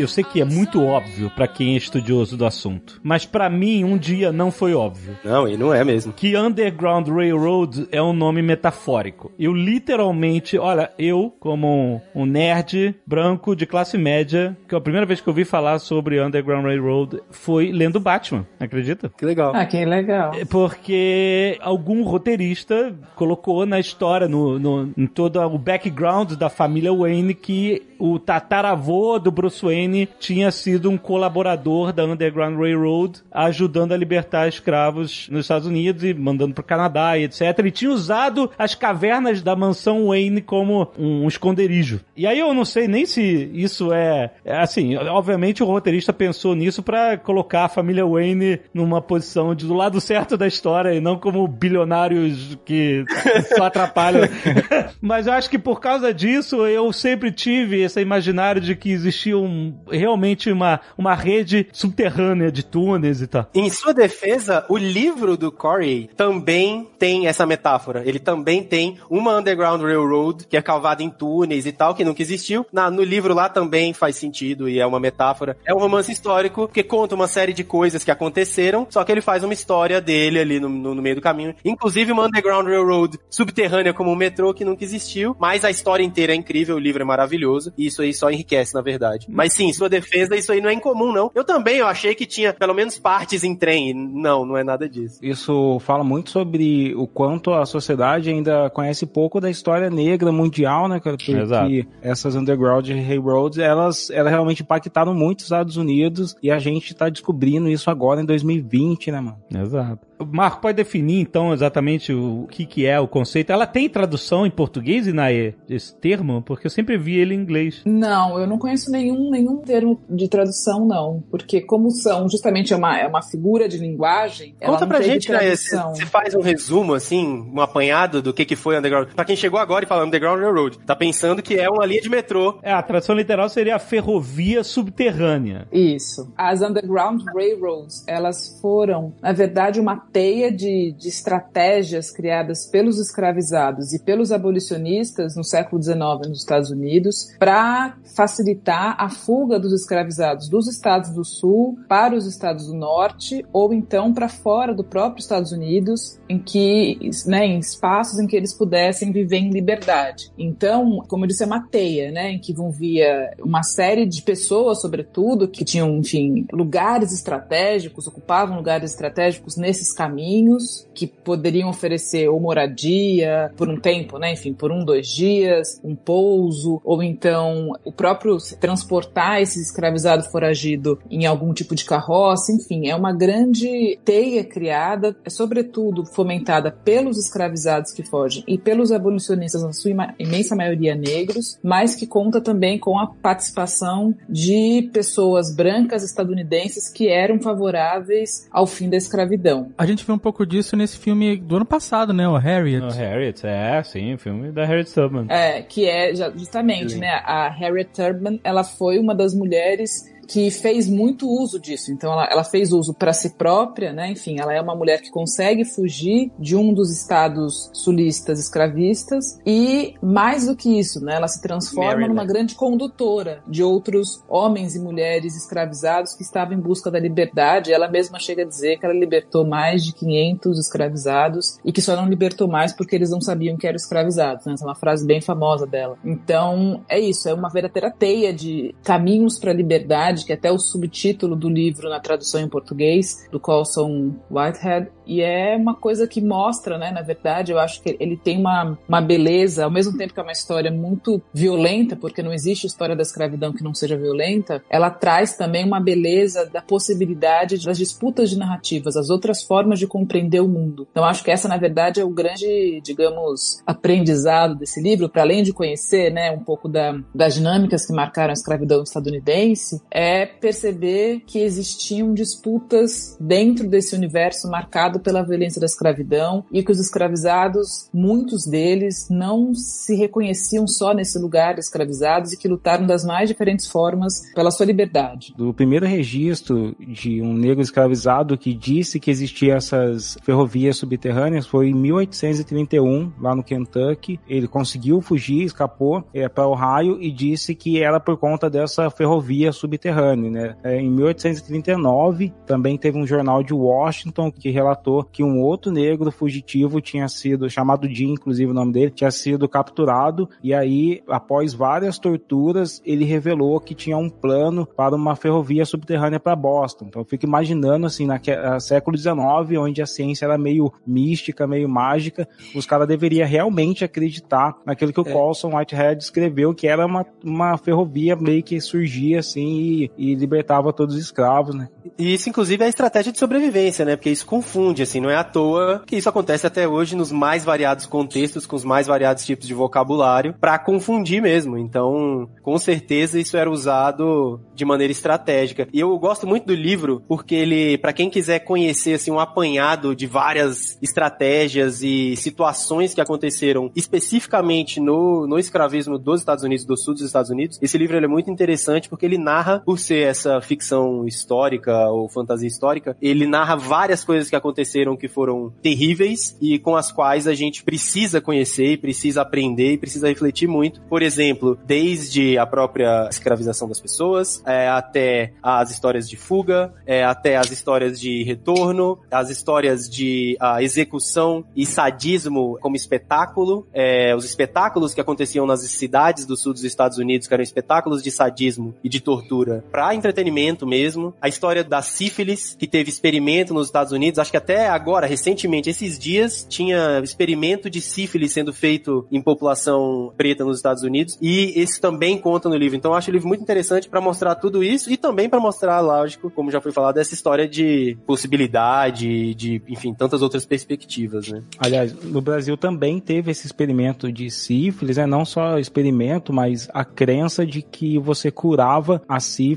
[SPEAKER 1] Eu sei que é muito óbvio pra quem é estudioso do assunto, mas pra mim um dia não foi óbvio.
[SPEAKER 3] Não, e não é mesmo.
[SPEAKER 1] Que Underground Railroad é um nome metafórico. Eu literalmente, olha, eu como um nerd branco de classe média, que a primeira vez que eu ouvi falar sobre Underground Railroad foi lendo Batman, acredita?
[SPEAKER 3] Que legal.
[SPEAKER 4] Ah, que legal.
[SPEAKER 1] É Porque algum roteirista colocou na história, no, no- em todo o background da família Wayne, que o tataravô do Bruce Wayne tinha sido um colaborador da Underground Railroad, ajudando a libertar escravos nos Estados Unidos e mandando pro Canadá e etc. Ele tinha usado as cavernas da mansão Wayne como um esconderijo. E aí eu não sei nem se isso é, é assim, obviamente o roteirista pensou nisso pra colocar a família Wayne numa posição de, do lado certo da história e não como bilionários que só atrapalham. Mas eu acho que por causa disso eu sempre tive esse imaginário de que existia um, realmente uma, uma rede subterrânea de túneis e tal.
[SPEAKER 3] Em sua defesa, o livro do Corey também tem essa metáfora. Ele também tem uma Underground Railroad que é cavada em túneis e tal, que nunca existiu. Na- no livro lá também faz sentido e é uma metáfora. É um romance histórico que conta uma série de coisas que aconteceram, só que ele faz uma história dele ali no, no- no meio do caminho. Inclusive uma Underground Railroad subterrânea como um metrô que nunca existiu, mas a história inteira é incrível, o livro é maravilhoso e isso aí só enriquece, na verdade. Mas sim, em sua defesa, isso aí não é incomum, não. Eu também, eu achei que tinha pelo menos partes em trem. Não, não é nada disso.
[SPEAKER 2] Isso fala muito sobre o quanto a sociedade ainda conhece pouco da história negra mundial, né, cara? Porque
[SPEAKER 1] Exato.
[SPEAKER 2] essas underground railroads, elas, elas realmente impactaram muito os Estados Unidos e a gente tá descobrindo isso agora em 2020, né, mano?
[SPEAKER 1] Exato. Marco, pode definir então exatamente o que, que é o conceito? Ela tem tradução em português, Inaê, esse termo? Porque eu sempre vi ele em inglês.
[SPEAKER 4] Não, eu não conheço nenhum, nenhum termo de tradução, não. Porque como são justamente é uma, é uma figura de linguagem,
[SPEAKER 3] Conta pra gente, né? Você
[SPEAKER 4] tradução.
[SPEAKER 3] você faz um resumo, assim, um apanhado do que, que foi Underground. Pra quem chegou agora e fala Underground Railroad, tá pensando que é uma linha de metrô.
[SPEAKER 1] É, a tradução literal seria a ferrovia subterrânea.
[SPEAKER 4] Isso. As Underground Railroads, elas foram, na verdade, uma teia de, de estratégias criadas pelos escravizados e pelos abolicionistas no século XIX nos Estados Unidos para facilitar a fuga dos escravizados dos estados do sul para os estados do norte ou então para fora do próprio Estados Unidos, em que, né, em espaços em que eles pudessem viver em liberdade. Então, como eu disse, é uma teia, né, em que vão via uma série de pessoas, sobretudo, que tinham, enfim, lugares estratégicos, ocupavam lugares estratégicos nesses caminhos, que poderiam oferecer ou moradia por um tempo, né, enfim, por um, dois dias, um pouso, ou então o próprio transportar esse escravizado foragido em algum tipo de carroça, enfim, é uma grande teia criada, é sobretudo fomentada pelos escravizados que fogem e pelos abolicionistas, na sua imensa maioria negros, mas que conta também com a participação de pessoas brancas estadunidenses que eram favoráveis ao fim da escravidão.
[SPEAKER 5] A gente viu um pouco disso nesse filme do ano passado, né? O Harriet.
[SPEAKER 1] O Harriet, é, sim, filme da Harriet Tubman.
[SPEAKER 4] É, que é já- justamente, né? A Harriet Tubman, ela foi uma das mulheres que fez muito uso disso. Então, ela, ela fez uso para si própria, né? Enfim, ela é uma mulher que consegue fugir de um dos estados sulistas escravistas e mais do que isso, né? Ela se transforma
[SPEAKER 3] Mary,
[SPEAKER 4] numa
[SPEAKER 3] né?
[SPEAKER 4] grande condutora de outros homens e mulheres escravizados que estavam em busca da liberdade. Ela mesma chega a dizer que ela libertou mais de 500 escravizados e que só não libertou mais porque eles não sabiam que eram escravizados. Né? Essa é uma frase bem famosa dela. Então, é isso, é uma verdadeira teia de caminhos para a liberdade, que é até o subtítulo do livro na tradução em português, do Colson Whitehead, e é uma coisa que mostra, né, na verdade, eu acho que ele tem uma, uma beleza, ao mesmo tempo que é uma história muito violenta, porque não existe história da escravidão que não seja violenta, ela traz também uma beleza da possibilidade das disputas de narrativas, as outras formas de compreender o mundo. Então, acho que essa, na verdade, é o grande, digamos, aprendizado desse livro, para além de conhecer, né, um pouco da, das dinâmicas que marcaram a escravidão estadunidense, é é perceber que existiam disputas dentro desse universo marcado pela violência da escravidão e que os escravizados, muitos deles, não se reconheciam só nesse lugar escravizados e que lutaram das mais diferentes formas pela sua liberdade.
[SPEAKER 2] Do primeiro registro de um negro escravizado que disse que existiam essas ferrovias subterrâneas foi em 1831, lá no Kentucky. Ele conseguiu fugir, escapou é, para Ohio e disse que era por conta dessa ferrovia subterrânea. Né? É, em 1839, também teve um jornal de Washington que relatou que um outro negro fugitivo tinha sido, chamado Jim, inclusive o nome dele, tinha sido capturado e aí, após várias torturas, ele revelou que tinha um plano para uma ferrovia subterrânea para Boston. Então eu fico imaginando assim, no século XIX, onde a ciência era meio mística, meio mágica, os caras deveriam realmente acreditar naquilo que o é. Colson Whitehead escreveu, que era uma, uma ferrovia meio que surgia assim e, e libertava todos os escravos, né?
[SPEAKER 3] E isso, inclusive, é a estratégia de sobrevivência, né? Porque isso confunde, assim, não é à toa que isso acontece até hoje nos mais variados contextos, com os mais variados tipos de vocabulário, para confundir mesmo. Então, com certeza, isso era usado de maneira estratégica. E eu gosto muito do livro, porque ele, para quem quiser conhecer, assim, um apanhado de várias estratégias e situações que aconteceram especificamente no, no escravismo dos Estados Unidos, do sul dos Estados Unidos, esse livro é muito interessante porque ele narra, por ser essa ficção histórica ou fantasia histórica, ele narra várias coisas que aconteceram que foram terríveis e com as quais a gente precisa conhecer, precisa aprender e precisa refletir muito. Por exemplo, desde a própria escravização das pessoas, é, até as histórias de fuga, é, até as histórias de retorno, as histórias de a execução e sadismo como espetáculo, é, os espetáculos que aconteciam nas cidades do sul dos Estados Unidos, que eram espetáculos de sadismo e de tortura para entretenimento mesmo, a história da sífilis, que teve experimento nos Estados Unidos, acho que até agora, recentemente, esses dias, tinha experimento de sífilis sendo feito em população preta nos Estados Unidos, e esse também conta no livro. Então acho o livro muito interessante para mostrar tudo isso e também para mostrar, lógico, como já foi falado, essa história de possibilidade, de, enfim, tantas outras perspectivas, né?
[SPEAKER 2] Aliás, no Brasil também teve esse experimento de sífilis, né? Não só experimento, mas a crença de que você curava a sífilis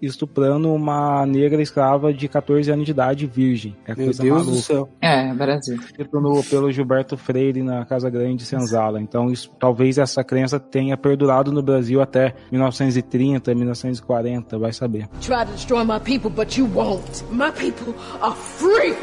[SPEAKER 2] estuprando uma negra escrava de 14 anos de idade virgem.
[SPEAKER 4] É Meu coisa Deus maluca. do céu. É, Brasil.
[SPEAKER 2] Pelo, pelo Gilberto Freire na Casa Grande de Senzala. Então, isso, talvez essa crença tenha perdurado no Brasil até 1930, 1940, vai saber. Try to destroy my people, but you won't. My people
[SPEAKER 3] are free.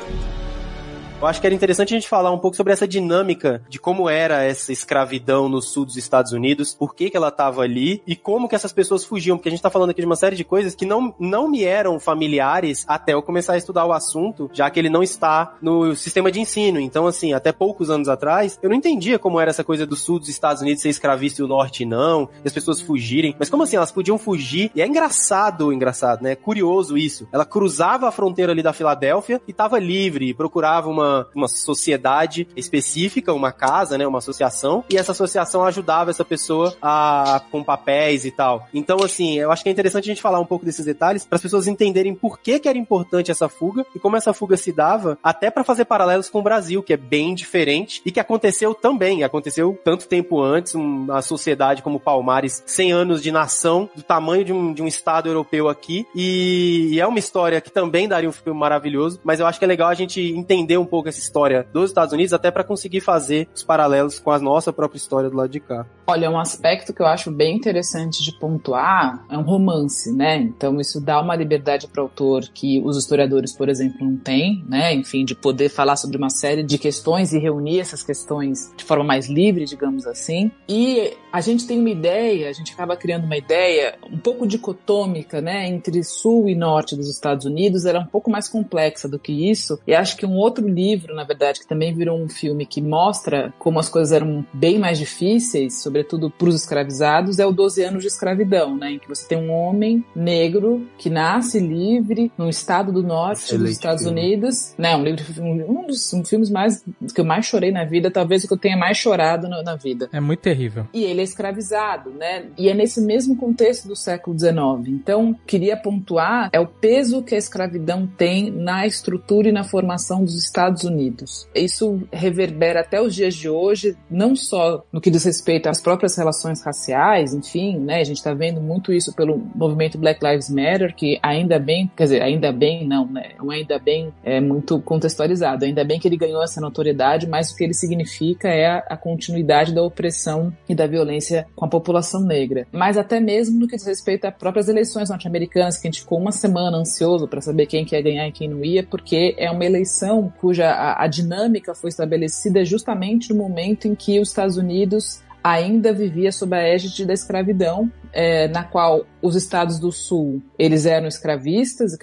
[SPEAKER 3] Eu acho que era interessante a gente falar um pouco sobre essa dinâmica de como era essa escravidão no sul dos Estados Unidos, por que, que ela estava ali e como que essas pessoas fugiam, porque a gente está falando aqui de uma série de coisas que não, não me eram familiares até eu começar a estudar o assunto, já que ele não está no sistema de ensino. Então, assim, até poucos anos atrás, eu não entendia como era essa coisa do sul dos Estados Unidos ser escravista e o norte não, e as pessoas fugirem. Mas como assim? Elas podiam fugir. E é engraçado, engraçado, né? Curioso isso. Ela cruzava a fronteira ali da Filadélfia e estava livre, procurava uma uma, sociedade específica, uma casa, né, uma associação, e essa associação ajudava essa pessoa a, com papéis e tal. Então, assim, eu acho que é interessante a gente falar um pouco desses detalhes para as pessoas entenderem por que, que era importante essa fuga e como essa fuga se dava, até para fazer paralelos com o Brasil, que é bem diferente e que aconteceu também, aconteceu tanto tempo antes, uma sociedade como Palmares, 100 anos de nação, do tamanho de um, de um estado europeu aqui, e, e é uma história que também daria um filme maravilhoso, mas eu acho que é legal a gente entender um pouco pouco essa história dos Estados Unidos, até para conseguir fazer os paralelos com a nossa própria história do lado de cá.
[SPEAKER 4] Olha, um aspecto que eu acho bem interessante de pontuar é um romance, né? Então isso dá uma liberdade para o autor que os historiadores, por exemplo, não têm, né? Enfim, de poder falar sobre uma série de questões e reunir essas questões de forma mais livre, digamos assim. E a gente tem uma ideia, a gente acaba criando uma ideia um pouco dicotômica, né, entre sul e norte dos Estados Unidos, era é um pouco mais complexa do que isso. E acho que um outro livro, na verdade, que também virou um filme que mostra como as coisas eram bem mais difíceis, sobretudo para os escravizados, é o 12 anos de escravidão, né, em que você tem um homem negro que nasce livre no estado do norte Excelente dos Estados filme. Unidos, né, um livro um dos um filmes mais que eu mais chorei na vida, talvez o que eu tenha mais chorado na, na vida.
[SPEAKER 5] É muito terrível.
[SPEAKER 4] E ele é escravizado, né? E é nesse mesmo contexto do século XIX. Então, queria pontuar é o peso que a escravidão tem na estrutura e na formação dos Estados Estados Unidos. Isso reverbera até os dias de hoje, não só no que diz respeito às próprias relações raciais, enfim, né? A gente está vendo muito isso pelo movimento Black Lives Matter, que ainda bem, quer dizer, ainda bem não, né? Um ainda bem é muito contextualizado. Ainda bem que ele ganhou essa notoriedade, mas o que ele significa é a, a continuidade da opressão e da violência com a população negra. Mas até mesmo no que diz respeito às próprias eleições norte-americanas, que a gente ficou uma semana ansioso para saber quem que ia ganhar e quem não ia, porque é uma eleição cuja a, a dinâmica foi estabelecida justamente no momento em que os Estados Unidos ainda vivia sob a égide da escravidão, é, na qual os estados do sul eles eram escravistas,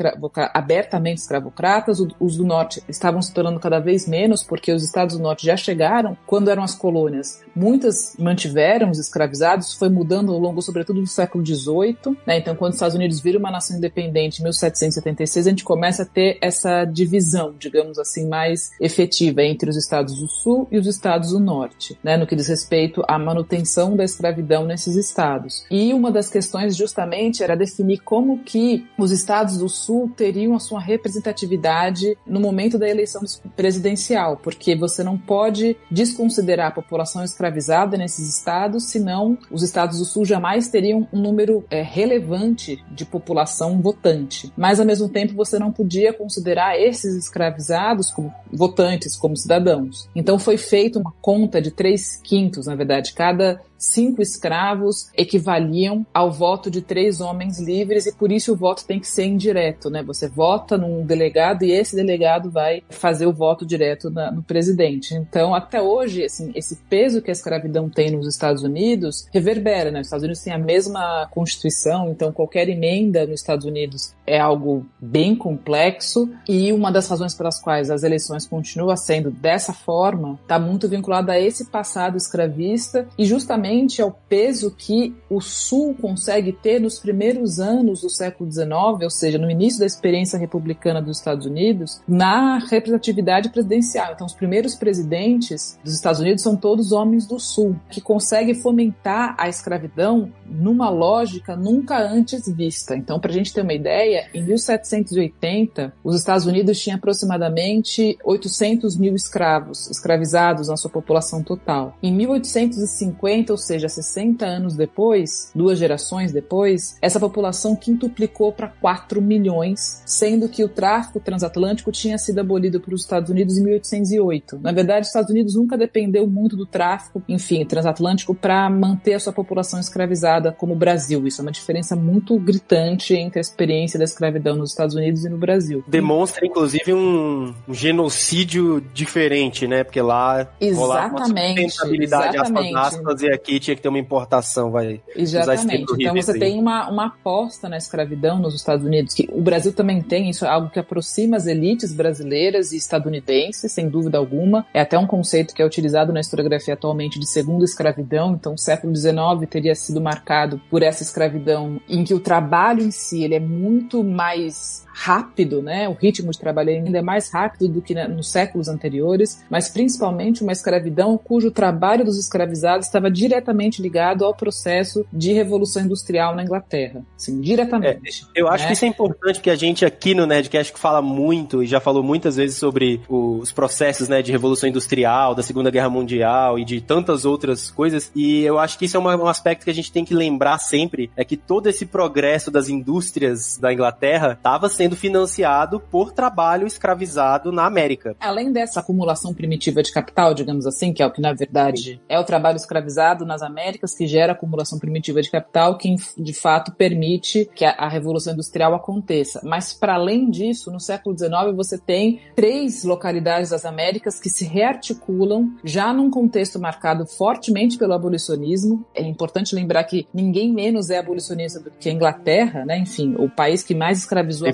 [SPEAKER 4] abertamente escravocratas, os do norte estavam se tornando cada vez menos porque os estados do norte já chegaram quando eram as colônias. Muitas mantiveram os escravizados, foi mudando ao longo, sobretudo do século XVIII. Né? Então, quando os Estados Unidos viram uma nação independente em 1776, a gente começa a ter essa divisão, digamos assim, mais efetiva entre os estados do sul e os estados do norte, né? no que diz respeito à manutenção da escravidão nesses estados. E uma das questões justamente era definir como que os estados do sul teriam a sua representatividade no momento da eleição presidencial, porque você não pode desconsiderar a população escravizada nesses estados, senão os estados do sul jamais teriam um número é, relevante de população votante. Mas ao mesmo tempo você não podia considerar esses escravizados como votantes, como cidadãos. Então foi feita uma conta de três quintos, na verdade, cada cinco escravos equivaliam ao voto de três homens livres e por isso o voto tem que ser indireto, né? Você vota num delegado e esse delegado vai fazer o voto direto na, no presidente. Então, até hoje, assim, esse peso que a escravidão tem nos Estados Unidos reverbera, né? Os Estados Unidos têm a mesma constituição, então qualquer emenda nos Estados Unidos é algo bem complexo e uma das razões pelas quais as eleições continuam sendo dessa forma está muito vinculada a esse passado escravista e justamente justamente ao peso que o Sul consegue ter nos primeiros anos do século XIX, ou seja, no início da experiência republicana dos Estados Unidos, na representatividade presidencial. Então, os primeiros presidentes dos Estados Unidos são todos homens do Sul, que conseguem fomentar a escravidão numa lógica nunca antes vista. Então, para a gente ter uma ideia, em 1780, os Estados Unidos tinham aproximadamente 800 mil escravos escravizados na sua população total. Em 1850, ou seja, 60 anos depois, duas gerações depois, essa população quintuplicou para 4 milhões, sendo que o tráfico transatlântico tinha sido abolido pelos Estados Unidos em 1808. Na verdade, os Estados Unidos nunca dependeu muito do tráfico, enfim, transatlântico para manter a sua população escravizada como o Brasil. Isso é uma diferença muito gritante entre a experiência da escravidão nos Estados Unidos e no Brasil.
[SPEAKER 3] Demonstra, inclusive, um, genocídio diferente, né? Porque lá
[SPEAKER 4] exatamente, uma sustentabilidade
[SPEAKER 3] exatamente. aspas, aspas, e aqui tinha que ter uma importação, vai.
[SPEAKER 4] Exatamente. Então você aí. tem uma, uma aposta na escravidão nos Estados Unidos, que o Brasil também tem, isso é algo que aproxima as elites brasileiras e estadunidenses, sem dúvida alguma. É até um conceito que é utilizado na historiografia atualmente de segunda escravidão, então o século XIX teria sido marcado por essa escravidão em que o trabalho em si ele é muito mais rápido, né? O ritmo de trabalho ainda é mais rápido do que nos séculos anteriores, mas principalmente uma escravidão cujo trabalho dos escravizados estava diretamente ligado ao processo de revolução industrial na Inglaterra, sim, diretamente.
[SPEAKER 3] É, eu acho né? que isso é importante porque a gente aqui no Nerdcast fala muito e já falou muitas vezes sobre os processos, né, de revolução industrial, da Segunda Guerra Mundial e de tantas outras coisas. E eu acho que isso é um aspecto que a gente tem que lembrar sempre, é que todo esse progresso das indústrias da Inglaterra estava sendo sendo financiado por trabalho escravizado na América.
[SPEAKER 4] Além dessa acumulação primitiva de capital, digamos assim, que é o que na verdade é o trabalho escravizado nas Américas que gera acumulação primitiva de capital, que de fato permite que a, revolução industrial aconteça. Mas para além disso, no século XIX você tem três localidades das Américas que se rearticulam já num contexto marcado fortemente pelo abolicionismo. É importante lembrar que ninguém menos é abolicionista do que a Inglaterra, né? Enfim, o país que mais escravizou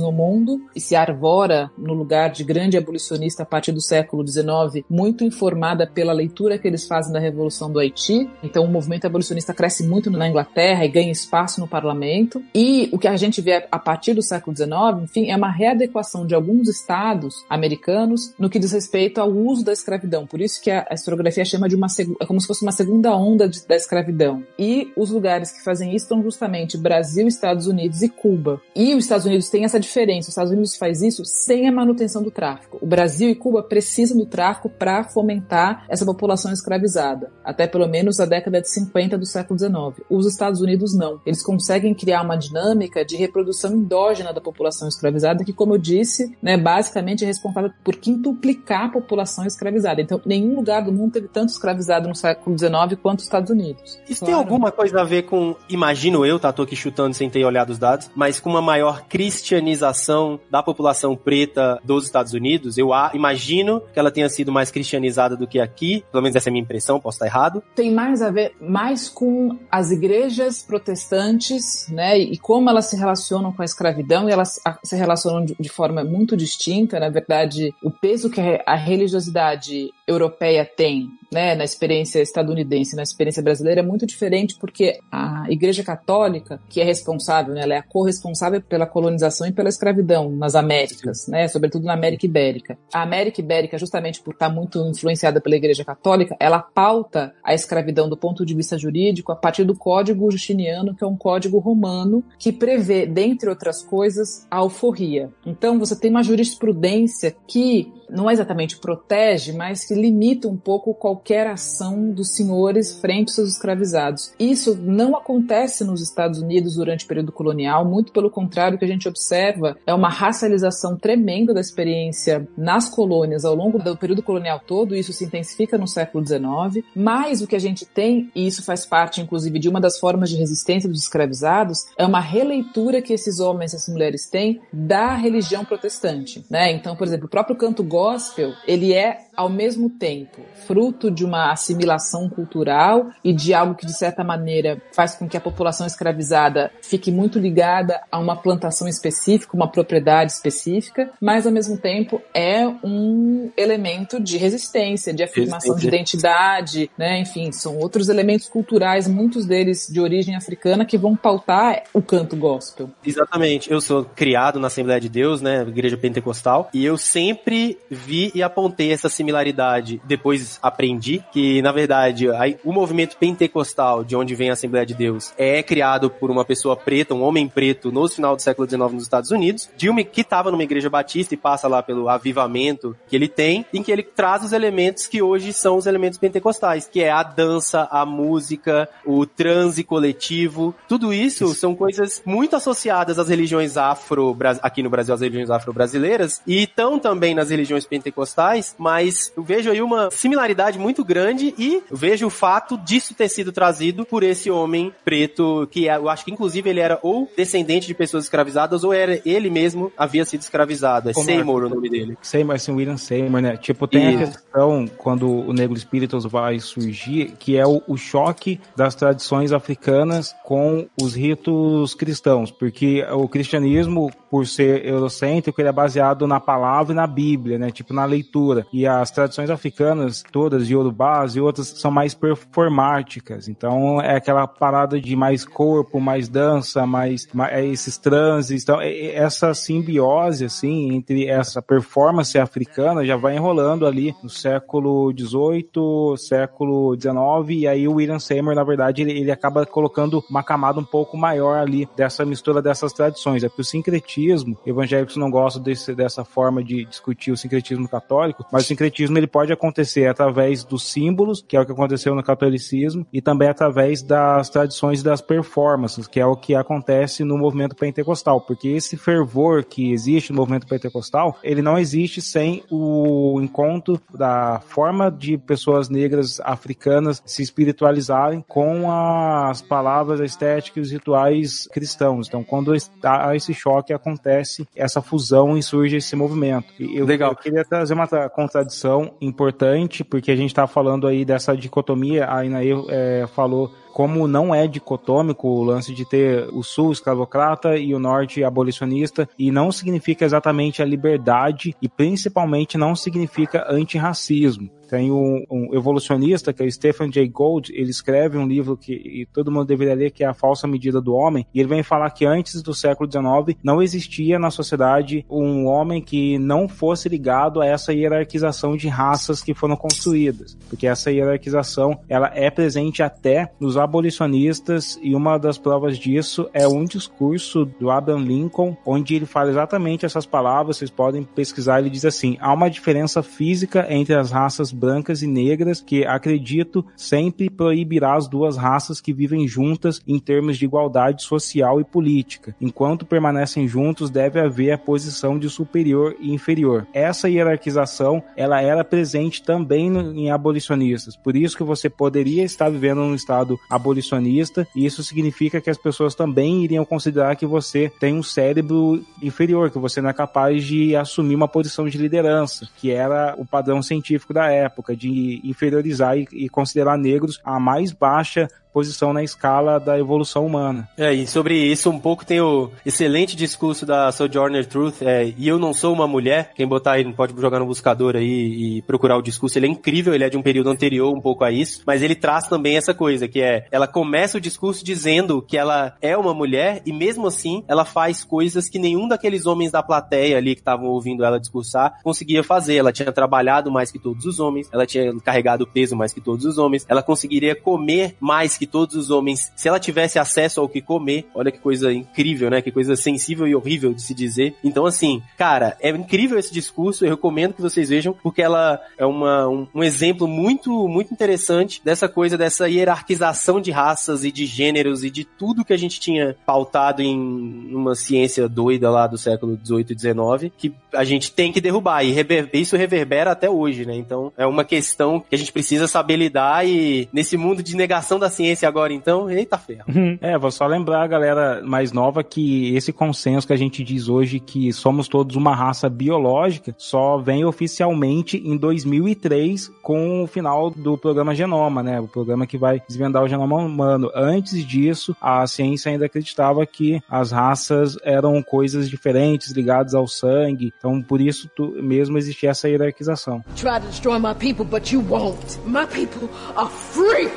[SPEAKER 4] no mundo e se arvora no lugar de grande abolicionista a partir do século XIX, muito informada pela leitura que eles fazem da Revolução do Haiti. Então o movimento abolicionista cresce muito na Inglaterra e ganha espaço no parlamento. E o que a gente vê a partir do século XIX, enfim, é uma readequação de alguns estados americanos no que diz respeito ao uso da escravidão. Por isso que a historiografia chama de uma é como se fosse uma segunda onda de, da escravidão. E os lugares que fazem isso são justamente Brasil, Estados Unidos e Cuba. E os Estados Unidos têm essa diferença. Os Estados Unidos faz isso sem a manutenção do tráfico. O Brasil e Cuba precisam do tráfico para fomentar essa população escravizada, até pelo menos a década de 50 do século XIX. Os Estados Unidos não. Eles conseguem criar uma dinâmica de reprodução endógena da população escravizada que, como eu disse, né, basicamente é responsável por quintuplicar a população escravizada. Então, nenhum lugar do mundo teve tanto escravizado no século XIX quanto os Estados Unidos.
[SPEAKER 3] Isso claro. tem alguma coisa a ver com, imagino eu, tá, tô aqui chutando sem ter olhado os dados, mas com uma maior cristianização da população preta dos Estados Unidos? Eu imagino que ela tenha sido mais cristianizada do que aqui, pelo menos essa é a minha impressão, posso estar errado.
[SPEAKER 4] Tem mais a ver mais com as igrejas protestantes, né, e como elas se relacionam com a escravidão, e elas se relacionam de, forma muito distinta, na verdade, o peso que a religiosidade europeia tem né, na experiência estadunidense, na experiência brasileira, é muito diferente porque a Igreja Católica, que é responsável, né, ela é a corresponsável pela colonização e pela escravidão nas Américas, né, sobretudo na América Ibérica. A América Ibérica, justamente por estar muito influenciada pela Igreja Católica, ela pauta a escravidão do ponto de vista jurídico a partir do Código Justiniano, que é um código romano que prevê, dentre outras coisas, a alforria. Então, você tem uma jurisprudência que não é exatamente protege, mas que limita um pouco qualquer ação dos senhores frente aos seus escravizados. Isso não acontece nos Estados Unidos durante o período colonial, muito pelo contrário, o que a gente observa é uma racialização tremenda da experiência nas colônias ao longo do período colonial todo, isso se intensifica no século XIX, mas o que a gente tem, e isso faz parte inclusive de uma das formas de resistência dos escravizados, é uma releitura que esses homens e essas mulheres têm da religião protestante, né? Então, por exemplo, o próprio canto gospel, ele é ao mesmo tempo fruto de uma assimilação cultural e de algo que de certa maneira faz com que a população escravizada fique muito ligada a uma plantação específica, uma propriedade específica, mas ao mesmo tempo é um elemento de resistência, de afirmação de identidade, né? Enfim, são outros elementos culturais, muitos deles de origem africana, que vão pautar o canto gospel.
[SPEAKER 3] Exatamente. Eu sou criado na Assembleia de Deus, né, Igreja Pentecostal, e eu sempre vi e apontei essa similaridade. Depois aprendi que, na verdade, o movimento pentecostal, de onde vem a Assembleia de Deus, é criado por uma pessoa preta, um homem preto, no final do século XIX nos Estados Unidos, de uma, que estava numa igreja batista e passa lá pelo avivamento que ele tem, em que ele traz os elementos que hoje são os elementos pentecostais, que é a dança, a música, o transe coletivo. Tudo isso são coisas muito associadas às religiões afro, aqui no Brasil, as religiões afro-brasileiras, e estão também nas religiões pentecostais, mas eu vejo aí uma similaridade muito grande e vejo o fato disso ter sido trazido por esse homem preto, que é, eu acho que inclusive ele era ou descendente de pessoas escravizadas ou era ele mesmo havia sido escravizado. É Como Seymour é? o nome dele.
[SPEAKER 2] Seymour, assim, William Seymour, né? Tipo, tem Isso. a questão quando o Negro Spiritus vai surgir, que é o, o choque das tradições africanas com os ritos cristãos, porque o cristianismo, por ser eurocêntrico, ele é baseado na palavra e na Bíblia, né? Tipo, na leitura. E as tradições africanas, todas, Yorubás e outras, são mais performáticas. Então, é aquela parada de mais corpo, mais dança, mais, mais é esses transes. Então, essa simbiose, assim, entre essa performance africana já vai enrolando ali no século XVIII, século XIX, e aí o William Seymour, na verdade, ele, ele acaba colocando uma camada um pouco maior ali dessa mistura dessas tradições. É que o sincretismo, evangélicos não gostam desse, dessa forma de discutir o sincretismo católico, mas o sincretismo sincretismo ele pode acontecer através dos símbolos, que é o que aconteceu no catolicismo, e também através das tradições das performances, que é o que acontece no movimento pentecostal, porque esse fervor que existe no movimento pentecostal, ele não existe sem o encontro da forma de pessoas negras africanas se espiritualizarem com as palavras, a estética e os rituais cristãos. Então, quando há esse choque, acontece essa fusão e surge esse movimento. Eu, Legal. eu queria trazer uma contradição importante, porque a gente está falando aí dessa dicotomia, a Inaê é, falou como não é dicotômico o lance de ter o sul escravocrata e o norte abolicionista, e não significa exatamente a liberdade, e principalmente não significa antirracismo. Tem um, um evolucionista, que é o Stephen Jay Gould, ele escreve um livro que todo mundo deveria ler, que é A Falsa Medida do Homem, e ele vem falar que antes do século XIX não existia na sociedade um homem que não fosse ligado a essa hierarquização de raças que foram construídas, porque essa hierarquização ela é presente até nos abolicionistas e uma das provas disso é um discurso do Abraham Lincoln, onde ele fala exatamente essas palavras, vocês podem pesquisar, ele diz assim: há uma diferença física entre as raças brancas e negras que acredito sempre proibirá as duas raças que vivem juntas em termos de igualdade social e política. Enquanto permanecem juntos, deve haver a posição de superior e inferior. Essa hierarquização, ela era presente também no, em abolicionistas. Por isso que você poderia estar vivendo num estado abolicionista, e isso significa que as pessoas também iriam considerar que você tem um cérebro inferior, que você não é capaz de assumir uma posição de liderança, que era o padrão científico da época, de inferiorizar e, e considerar negros a mais baixa posição na escala da evolução humana.
[SPEAKER 3] É, e sobre isso um pouco tem o excelente discurso da Sojourner Truth, é, e eu não sou uma mulher, quem botar aí pode jogar no buscador aí e procurar o discurso, ele é incrível, ele é de um período anterior um pouco a isso, mas ele traz também essa coisa, que é, ela começa o discurso dizendo que ela é uma mulher e mesmo assim ela faz coisas que nenhum daqueles homens da plateia ali que estavam ouvindo ela discursar conseguia fazer, ela tinha trabalhado mais que todos os homens, ela tinha carregado peso mais que todos os homens, ela conseguiria comer mais que todos os homens, se ela tivesse acesso ao que comer, olha que coisa incrível, né? Que coisa sensível e horrível de se dizer. Então, assim, cara, é incrível esse discurso, eu recomendo que vocês vejam, porque ela é uma, um, um exemplo muito, muito interessante dessa coisa, dessa hierarquização de raças e de gêneros e de tudo que a gente tinha pautado em uma ciência doida lá do século 18 e 19, que a gente tem que derrubar, e rever, isso reverbera até hoje, né? Então, é uma questão que a gente precisa saber lidar e nesse mundo de negação da ciência agora então, eita ferro.
[SPEAKER 2] É, vou só lembrar a galera mais nova que esse consenso que a gente diz hoje que somos todos uma raça biológica só vem oficialmente em 2003 com o final do programa Genoma, né? O programa que vai desvendar o genoma humano. Antes disso, a ciência ainda acreditava que as raças eram coisas diferentes ligadas ao sangue. Então, por isso mesmo existia essa hierarquização.
[SPEAKER 8] Try to destroy my people, but you won't. My people are free.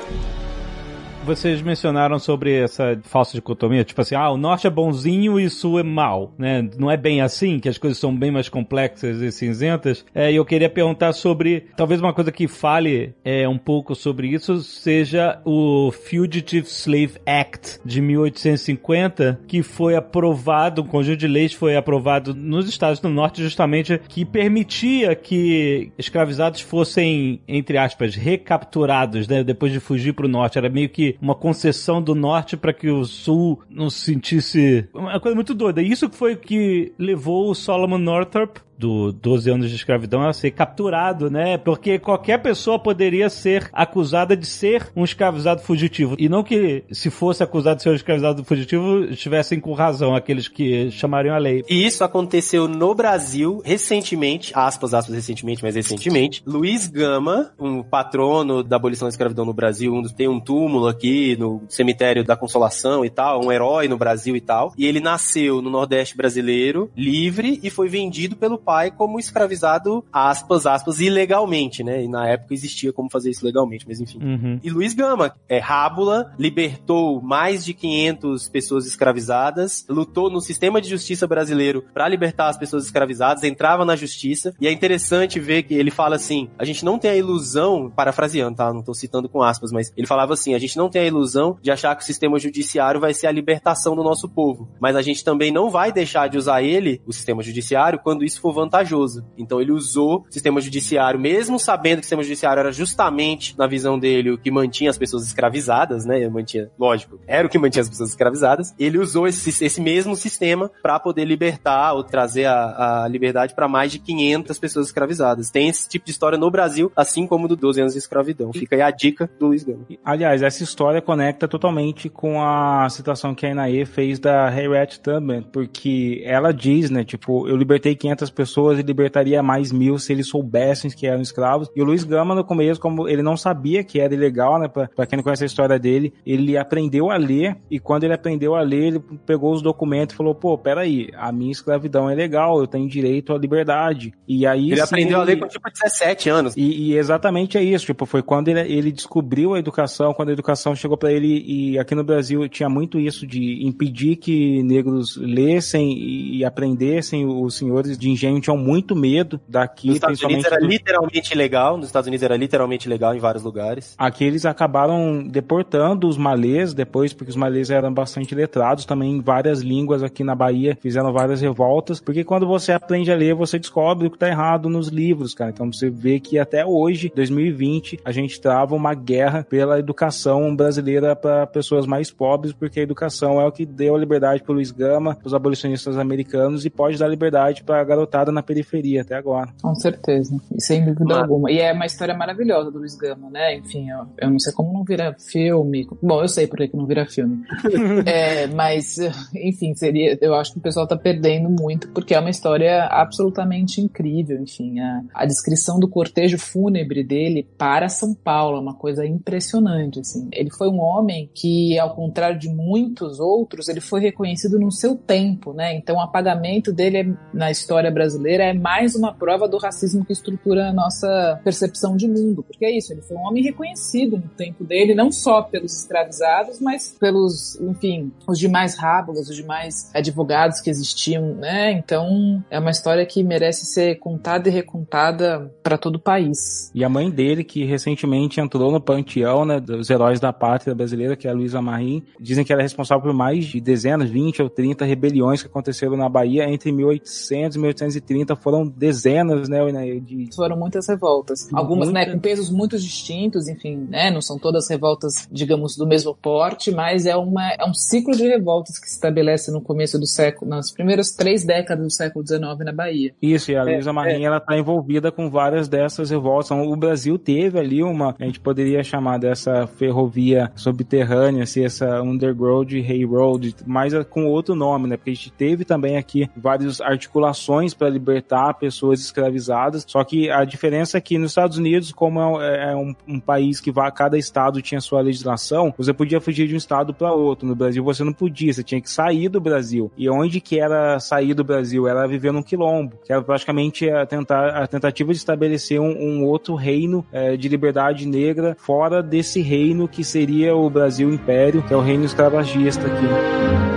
[SPEAKER 1] Vocês mencionaram sobre essa falsa dicotomia, tipo assim, ah, o norte é bonzinho e o sul é mal, né? Não é bem assim, que as coisas são bem mais complexas e cinzentas. É, e eu queria perguntar sobre, talvez uma coisa que fale é, um pouco sobre isso seja o Fugitive Slave Act de 1850, que foi aprovado, um conjunto de leis foi aprovado nos Estados do Norte justamente que permitia que escravizados fossem, entre aspas, recapturados, né? Depois de fugir para o norte. Era meio que uma concessão do norte para que o sul não se sentisse. Uma coisa muito doida. Isso foi o que levou o Solomon Northup do 12 anos de escravidão a ser capturado, né? Porque qualquer pessoa poderia ser acusada de ser um escravizado fugitivo. E não que, se fosse acusado de ser um escravizado fugitivo, estivessem com razão aqueles que chamariam a lei.
[SPEAKER 3] E isso aconteceu no Brasil recentemente, aspas, aspas, recentemente, mas recentemente. Luiz Gama, um patrono da abolição da escravidão no Brasil, um, tem um túmulo aqui no cemitério da Consolação e tal, um herói no Brasil e tal. E ele nasceu no Nordeste brasileiro, livre, e foi vendido pelo pai como escravizado, aspas, aspas, ilegalmente, né? E na época existia como fazer isso legalmente, mas enfim.
[SPEAKER 1] Uhum.
[SPEAKER 3] E Luiz Gama, é, Rábula, libertou mais de 500 pessoas escravizadas, lutou no sistema de justiça brasileiro para libertar as pessoas escravizadas, entrava na justiça, e é interessante ver que ele fala assim, a gente não tem a ilusão, parafraseando, tá? Não tô citando com aspas, mas ele falava assim, a gente não tem a ilusão de achar que o sistema judiciário vai ser a libertação do nosso povo, mas a gente também não vai deixar de usar ele, o sistema judiciário, quando isso for vantajoso. Então ele usou o sistema judiciário, mesmo sabendo que o sistema judiciário era justamente, na visão dele, o que mantinha as pessoas escravizadas, né? Mantinha, lógico, era o que mantinha as pessoas escravizadas. Ele usou esse, esse mesmo sistema para poder libertar ou trazer a, a liberdade para mais de 500 pessoas escravizadas. Tem esse tipo de história no Brasil, assim como do 12 anos de escravidão. Fica aí a dica do Luiz Gama.
[SPEAKER 2] Aliás, essa história conecta totalmente com a situação que a Inaê fez da Harriet Tubman, porque ela diz, né, tipo, eu libertei 500 pessoas pessoas e libertaria mais mil se eles soubessem que eram escravos. E o Luiz Gama, no começo, como ele não sabia que era ilegal, né? Pra, pra quem não conhece a história dele, ele aprendeu a ler e quando ele aprendeu a ler, ele pegou os documentos e falou: pô, peraí, a minha escravidão é legal, eu tenho direito à liberdade. E aí.
[SPEAKER 3] Ele
[SPEAKER 2] sim,
[SPEAKER 3] aprendeu a ler com tipo 17 anos.
[SPEAKER 2] e, e exatamente é isso, tipo, foi quando ele, ele descobriu a educação, quando a educação chegou pra ele, e aqui no Brasil tinha muito isso de impedir que negros lessem e, e aprendessem, os senhores de engenho tinham muito medo daqui,
[SPEAKER 3] Nos Estados Unidos era
[SPEAKER 2] do-
[SPEAKER 3] literalmente legal, nos Estados Unidos era literalmente legal em vários lugares.
[SPEAKER 2] Aqui eles acabaram deportando os malês depois, porque os malês eram bastante letrados, também em várias línguas aqui na Bahia fizeram várias revoltas, porque quando você aprende a ler, você descobre o que tá errado nos livros, cara. Então você vê que até hoje, 2020, a gente trava uma guerra pela educação brasileira para pessoas mais pobres, porque a educação é o que deu a liberdade pro Luiz Gama, pros abolicionistas americanos e pode dar liberdade pra na periferia até agora.
[SPEAKER 4] Com certeza, e sem dúvida
[SPEAKER 3] Mas-
[SPEAKER 4] alguma. E é uma história maravilhosa do Luiz Gama, né? Enfim, eu, eu não sei como não vira filme. Bom, eu sei por que que não vira filme. É, mas, enfim, seria. Eu acho que o pessoal tá perdendo muito, porque é uma história absolutamente incrível. Enfim, a, a descrição do cortejo fúnebre dele para São Paulo é uma coisa impressionante. Assim. Ele foi um homem que, ao contrário de muitos outros, ele foi reconhecido no seu tempo, né? Então, o apagamento dele é- na história brasileira é mais uma prova do racismo que estrutura a nossa percepção de mundo. Porque é isso, ele foi um homem reconhecido no tempo dele, não só pelos escravizados, mas pelos, enfim, os demais rábulos, os demais advogados que existiam, né? Então, é uma história que merece ser contada e recontada para todo o país.
[SPEAKER 2] E a mãe dele, que recentemente entrou no panteão, né, dos heróis da pátria brasileira, que é a Luísa Marim, dizem que ela é responsável por mais de dezenas, 20 ou 30 rebeliões que aconteceram na Bahia entre 1800 e 1830, foram dezenas, né, de...
[SPEAKER 4] Foram muitas revoltas. Algumas, né,
[SPEAKER 2] Muita-
[SPEAKER 4] com pesos muito distintos, enfim, né, não são todas revoltas, digamos, do mesmo porte, mas é, uma, é um ciclo de revoltas que se estabelece no começo do século, nas primeiras três décadas do século XIX na Bahia.
[SPEAKER 2] Isso, e a Luísa Marim, ela tá envolvida com várias dessas revoltas. Então, o Brasil teve ali uma, a gente poderia chamar dessa ferrovia subterrânea, assim, essa Underground Railroad, mas com outro nome, né? Porque a gente teve também aqui várias articulações para libertar pessoas escravizadas. Só que a diferença é que nos Estados Unidos, como é, é um, um país que vai, cada estado tinha sua legislação, você podia fugir de um estado para outro. No Brasil você não podia, você tinha que sair do Brasil. E onde que era sair do Brasil? Era viver num quilombo, que era praticamente a, tentar, a tentativa de estabelecer um, um outro reino eh, de liberdade negra fora desse reino que seria o Brasil Império, que é o reino escravagista aqui.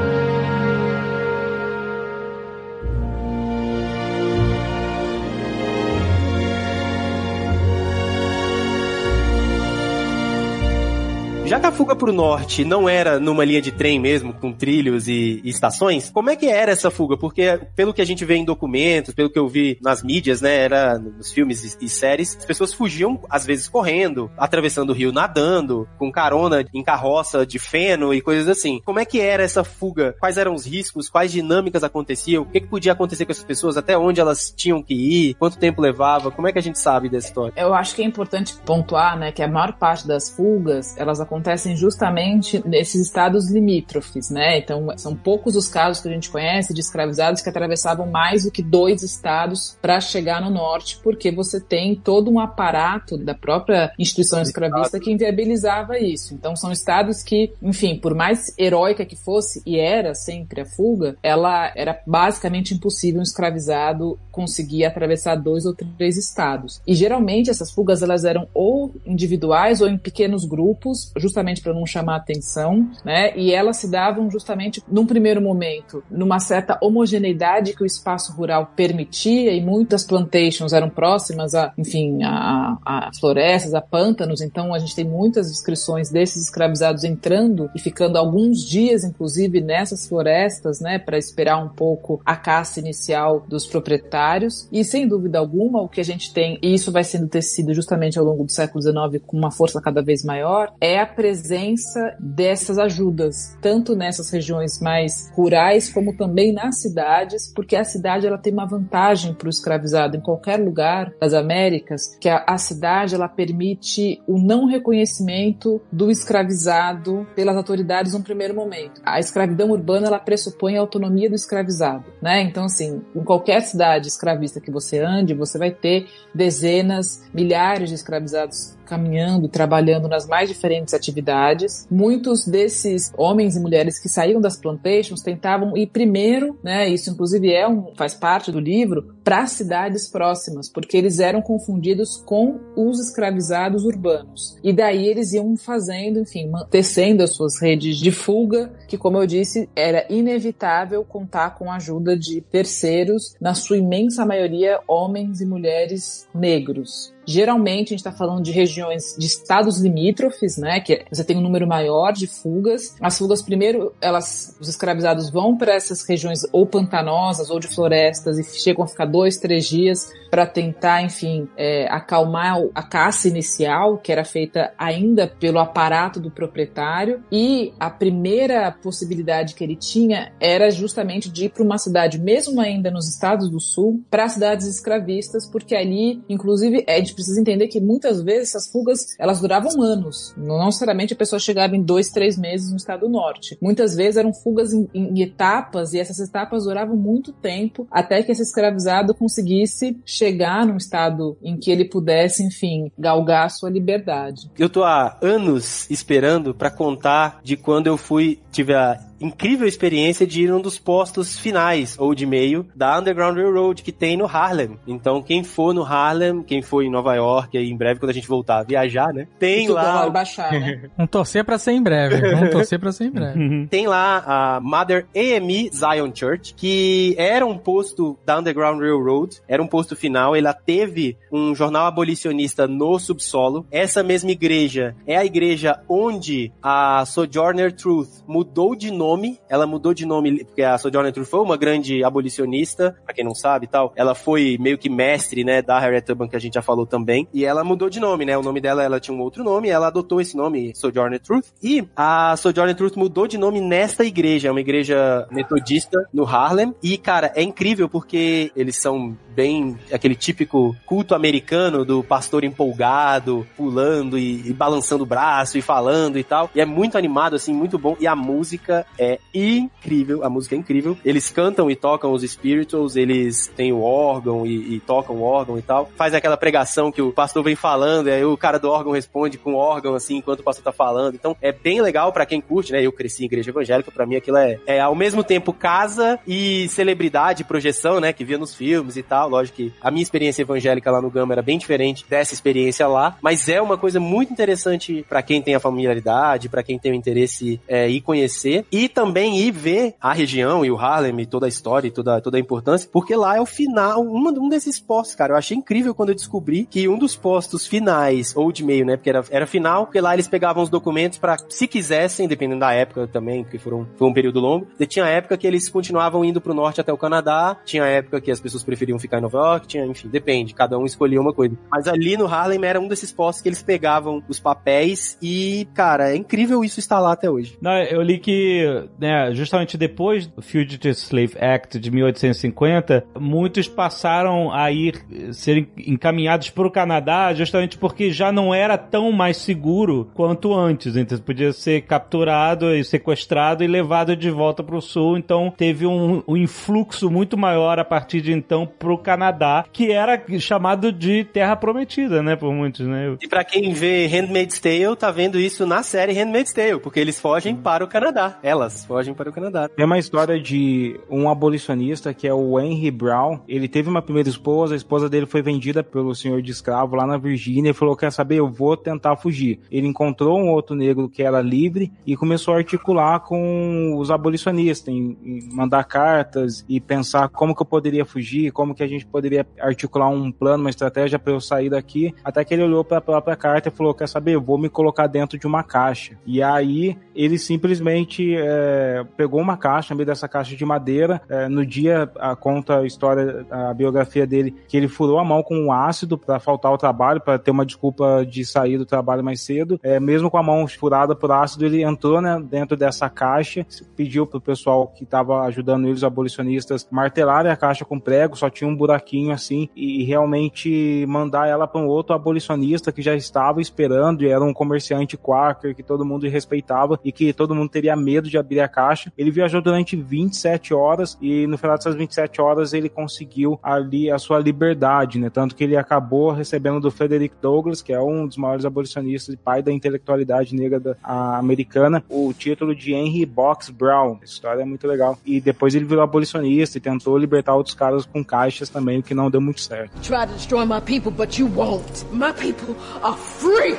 [SPEAKER 3] Já que a fuga pro norte não era numa linha de trem mesmo, com trilhos e, e estações, como é que era essa fuga? Porque, pelo que a gente vê em documentos, pelo que eu vi nas mídias, né, era nos filmes e, e séries, as pessoas fugiam, às vezes, correndo, atravessando o rio nadando, com carona em carroça de feno e coisas assim. Como é que era essa fuga? Quais eram os riscos? Quais dinâmicas aconteciam? O que, que podia acontecer com essas pessoas? Até onde elas tinham que ir? Quanto tempo levava? Como é que a gente sabe dessa história?
[SPEAKER 4] Eu acho que é importante pontuar, né, que a maior parte das fugas, elas acontecem justamente nesses estados limítrofes, né? Então, são poucos os casos que a gente conhece de escravizados que atravessavam mais do que dois estados para chegar no norte, porque você tem todo um aparato da própria instituição escravista que inviabilizava isso. Então, são estados que, enfim, por mais heróica que fosse, e era sempre a fuga, ela era basicamente impossível um escravizado conseguir atravessar dois ou três estados. E geralmente essas fugas elas eram ou individuais ou em pequenos grupos, justamente para não chamar atenção, né? E elas se davam justamente num primeiro momento numa certa homogeneidade que o espaço rural permitia e muitas plantations eram próximas a, enfim, a, a florestas, a pântanos. Então a gente tem muitas descrições desses escravizados entrando e ficando alguns dias, inclusive, nessas florestas, né, para esperar um pouco a caça inicial dos proprietários. E sem dúvida alguma, o que a gente tem, e isso vai sendo tecido justamente ao longo do século XIX com uma força cada vez maior, é a presença dessas ajudas, tanto nessas regiões mais rurais como também nas cidades, porque a cidade ela tem uma vantagem para o escravizado em qualquer lugar das Américas, que a, a cidade ela permite o não reconhecimento do escravizado pelas autoridades no primeiro momento. A escravidão urbana ela pressupõe a autonomia do escravizado, né? Então assim, em qualquer cidade escravista que você ande, você vai ter dezenas, milhares de escravizados caminhando, trabalhando nas mais diferentes atividades. Muitos desses homens e mulheres que saíram das plantations tentavam ir primeiro, né, isso inclusive é um, faz parte do livro, para cidades próximas, porque eles eram confundidos com os escravizados urbanos. E daí eles iam fazendo, enfim, tecendo as suas redes de fuga, que como eu disse, era inevitável contar com a ajuda de terceiros, na sua imensa maioria homens e mulheres negros. Geralmente a gente está falando de regiões de estados limítrofes, né? Que você tem um número maior de fugas. As fugas, primeiro, elas, os escravizados vão para essas regiões ou pantanosas ou de florestas e chegam a ficar dois, três dias para tentar, enfim, é, acalmar a caça inicial, que era feita ainda pelo aparato do proprietário. E a primeira possibilidade que ele tinha era justamente de ir para uma cidade, mesmo ainda nos estados do sul, para cidades escravistas, porque ali, inclusive, é, gente precisa entender que muitas vezes essas fugas elas duravam anos. Não necessariamente a pessoa chegava em dois, três meses no estado norte. Muitas vezes eram fugas em, em etapas e essas etapas duravam muito tempo até que esse escravizado conseguisse chegar num estado em que ele pudesse, enfim, galgar sua liberdade.
[SPEAKER 3] Eu tô há anos esperando para contar de quando eu fui, tive a incrível experiência de ir num dos postos finais ou de meio da Underground Railroad que tem no Harlem. Então, quem for no Harlem, quem for em Nova York, aí em breve quando a gente voltar a viajar, né? Tem lá.
[SPEAKER 4] Baixar, né?
[SPEAKER 5] Vamos torcer pra ser em breve. Vamos torcer pra ser em breve.
[SPEAKER 3] tem lá a Mother AME Zion Church, que era um posto da Underground Railroad, era um posto final. Ela teve um jornal abolicionista no subsolo. Essa mesma igreja é a igreja onde a Sojourner Truth mudou de nome nome, ela mudou de nome, porque a Sojourner Truth foi uma grande abolicionista, pra quem não sabe e tal. Ela foi meio que mestre, né, da Harriet Tubman, que a gente já falou também. E ela mudou de nome, né? O nome dela, ela tinha um outro nome, ela adotou esse nome, Sojourner Truth. E a Sojourner Truth mudou de nome nesta igreja, é uma igreja metodista no Harlem. E, cara, é incrível porque eles são bem aquele típico culto americano do pastor empolgado, pulando e, e balançando o braço e falando e tal. E é muito animado, assim, muito bom. E a música é incrível, a música é incrível. Eles cantam e tocam os spirituals, eles têm o órgão e, e tocam o órgão e tal. Faz aquela pregação que o pastor vem falando, e aí o cara do órgão responde com o órgão, assim, enquanto o pastor tá falando. Então é bem legal para quem curte, né? Eu cresci em igreja evangélica, para mim aquilo é, é ao mesmo tempo casa e celebridade, projeção, né? Que via nos filmes e tal. Lógico que a minha experiência evangélica lá no Gama era bem diferente dessa experiência lá, mas é uma coisa muito interessante para quem tem a familiaridade, para quem tem o interesse é, ir conhecer e também ir ver a região e o Harlem e toda a história e toda, toda a importância, porque lá é o final, uma, um desses postos, cara. Eu achei incrível quando eu descobri que um dos postos finais, ou de meio, né? Porque era, era final, porque lá eles pegavam os documentos para se quisessem, dependendo da época também, porque foram, foi um período longo. E tinha época que eles continuavam indo pro norte até o Canadá, tinha época que as pessoas preferiam ficar em Nova York, tinha, enfim, depende, cada um escolhia uma coisa. Mas ali no Harlem era um desses postos que eles pegavam os papéis e, cara, é incrível isso estar lá até hoje.
[SPEAKER 1] Não, eu li que, né, justamente depois do Fugitive Slave Act de 1850, muitos passaram a ir serem encaminhados para o Canadá justamente porque já não era tão mais seguro quanto antes. Então, podia ser capturado e sequestrado e levado de volta para o sul. Então, teve um, um influxo muito maior a partir de então para o Canadá, que era chamado de Terra Prometida, né, por muitos, né?
[SPEAKER 3] E para quem vê Handmaid's Tale, tá vendo isso na série Handmaid's Tale, porque eles fogem para o Canadá. Elas fogem para o Canadá.
[SPEAKER 2] Tem uma história de um abolicionista que é o Henry Brown. Ele teve uma primeira esposa, a esposa dele foi vendida pelo senhor de escravo lá na Virgínia e falou: Quer saber, eu vou tentar fugir. Ele encontrou um outro negro que era livre e começou a articular com os abolicionistas, em, em mandar cartas e pensar como que eu poderia fugir, como que a gente poderia articular um plano, uma estratégia para eu sair daqui. Até que ele olhou para a própria carta e falou: Quer saber, eu vou me colocar dentro de uma caixa. E aí ele simplesmente é, pegou uma caixa, meio dessa caixa de madeira. É, no dia, a, conta a história, a biografia dele, que ele furou a mão com um ácido para faltar ao trabalho, para ter uma desculpa de sair do trabalho mais cedo. É, mesmo com a mão furada por ácido, ele entrou né, dentro dessa caixa, pediu pro pessoal que estava ajudando eles, os abolicionistas, martelarem a caixa com prego, só tinha um buraquinho assim, e realmente mandar ela para um outro abolicionista que já estava esperando, e era um comerciante quaker que todo mundo respeitava e que todo mundo teria medo de abrir a caixa. Ele viajou durante 27 horas e no final dessas 27 horas ele conseguiu ali a sua liberdade, né? Tanto que ele acabou recebendo do Frederick Douglass, que é um dos maiores abolicionistas e pai da intelectualidade negra da, americana, o título de Henry Box Brown. Essa história é muito legal. E depois ele virou abolicionista e tentou libertar outros caras com caixas também, o que não deu muito certo.
[SPEAKER 8] Try to destroy my people, but you won't. My people are free.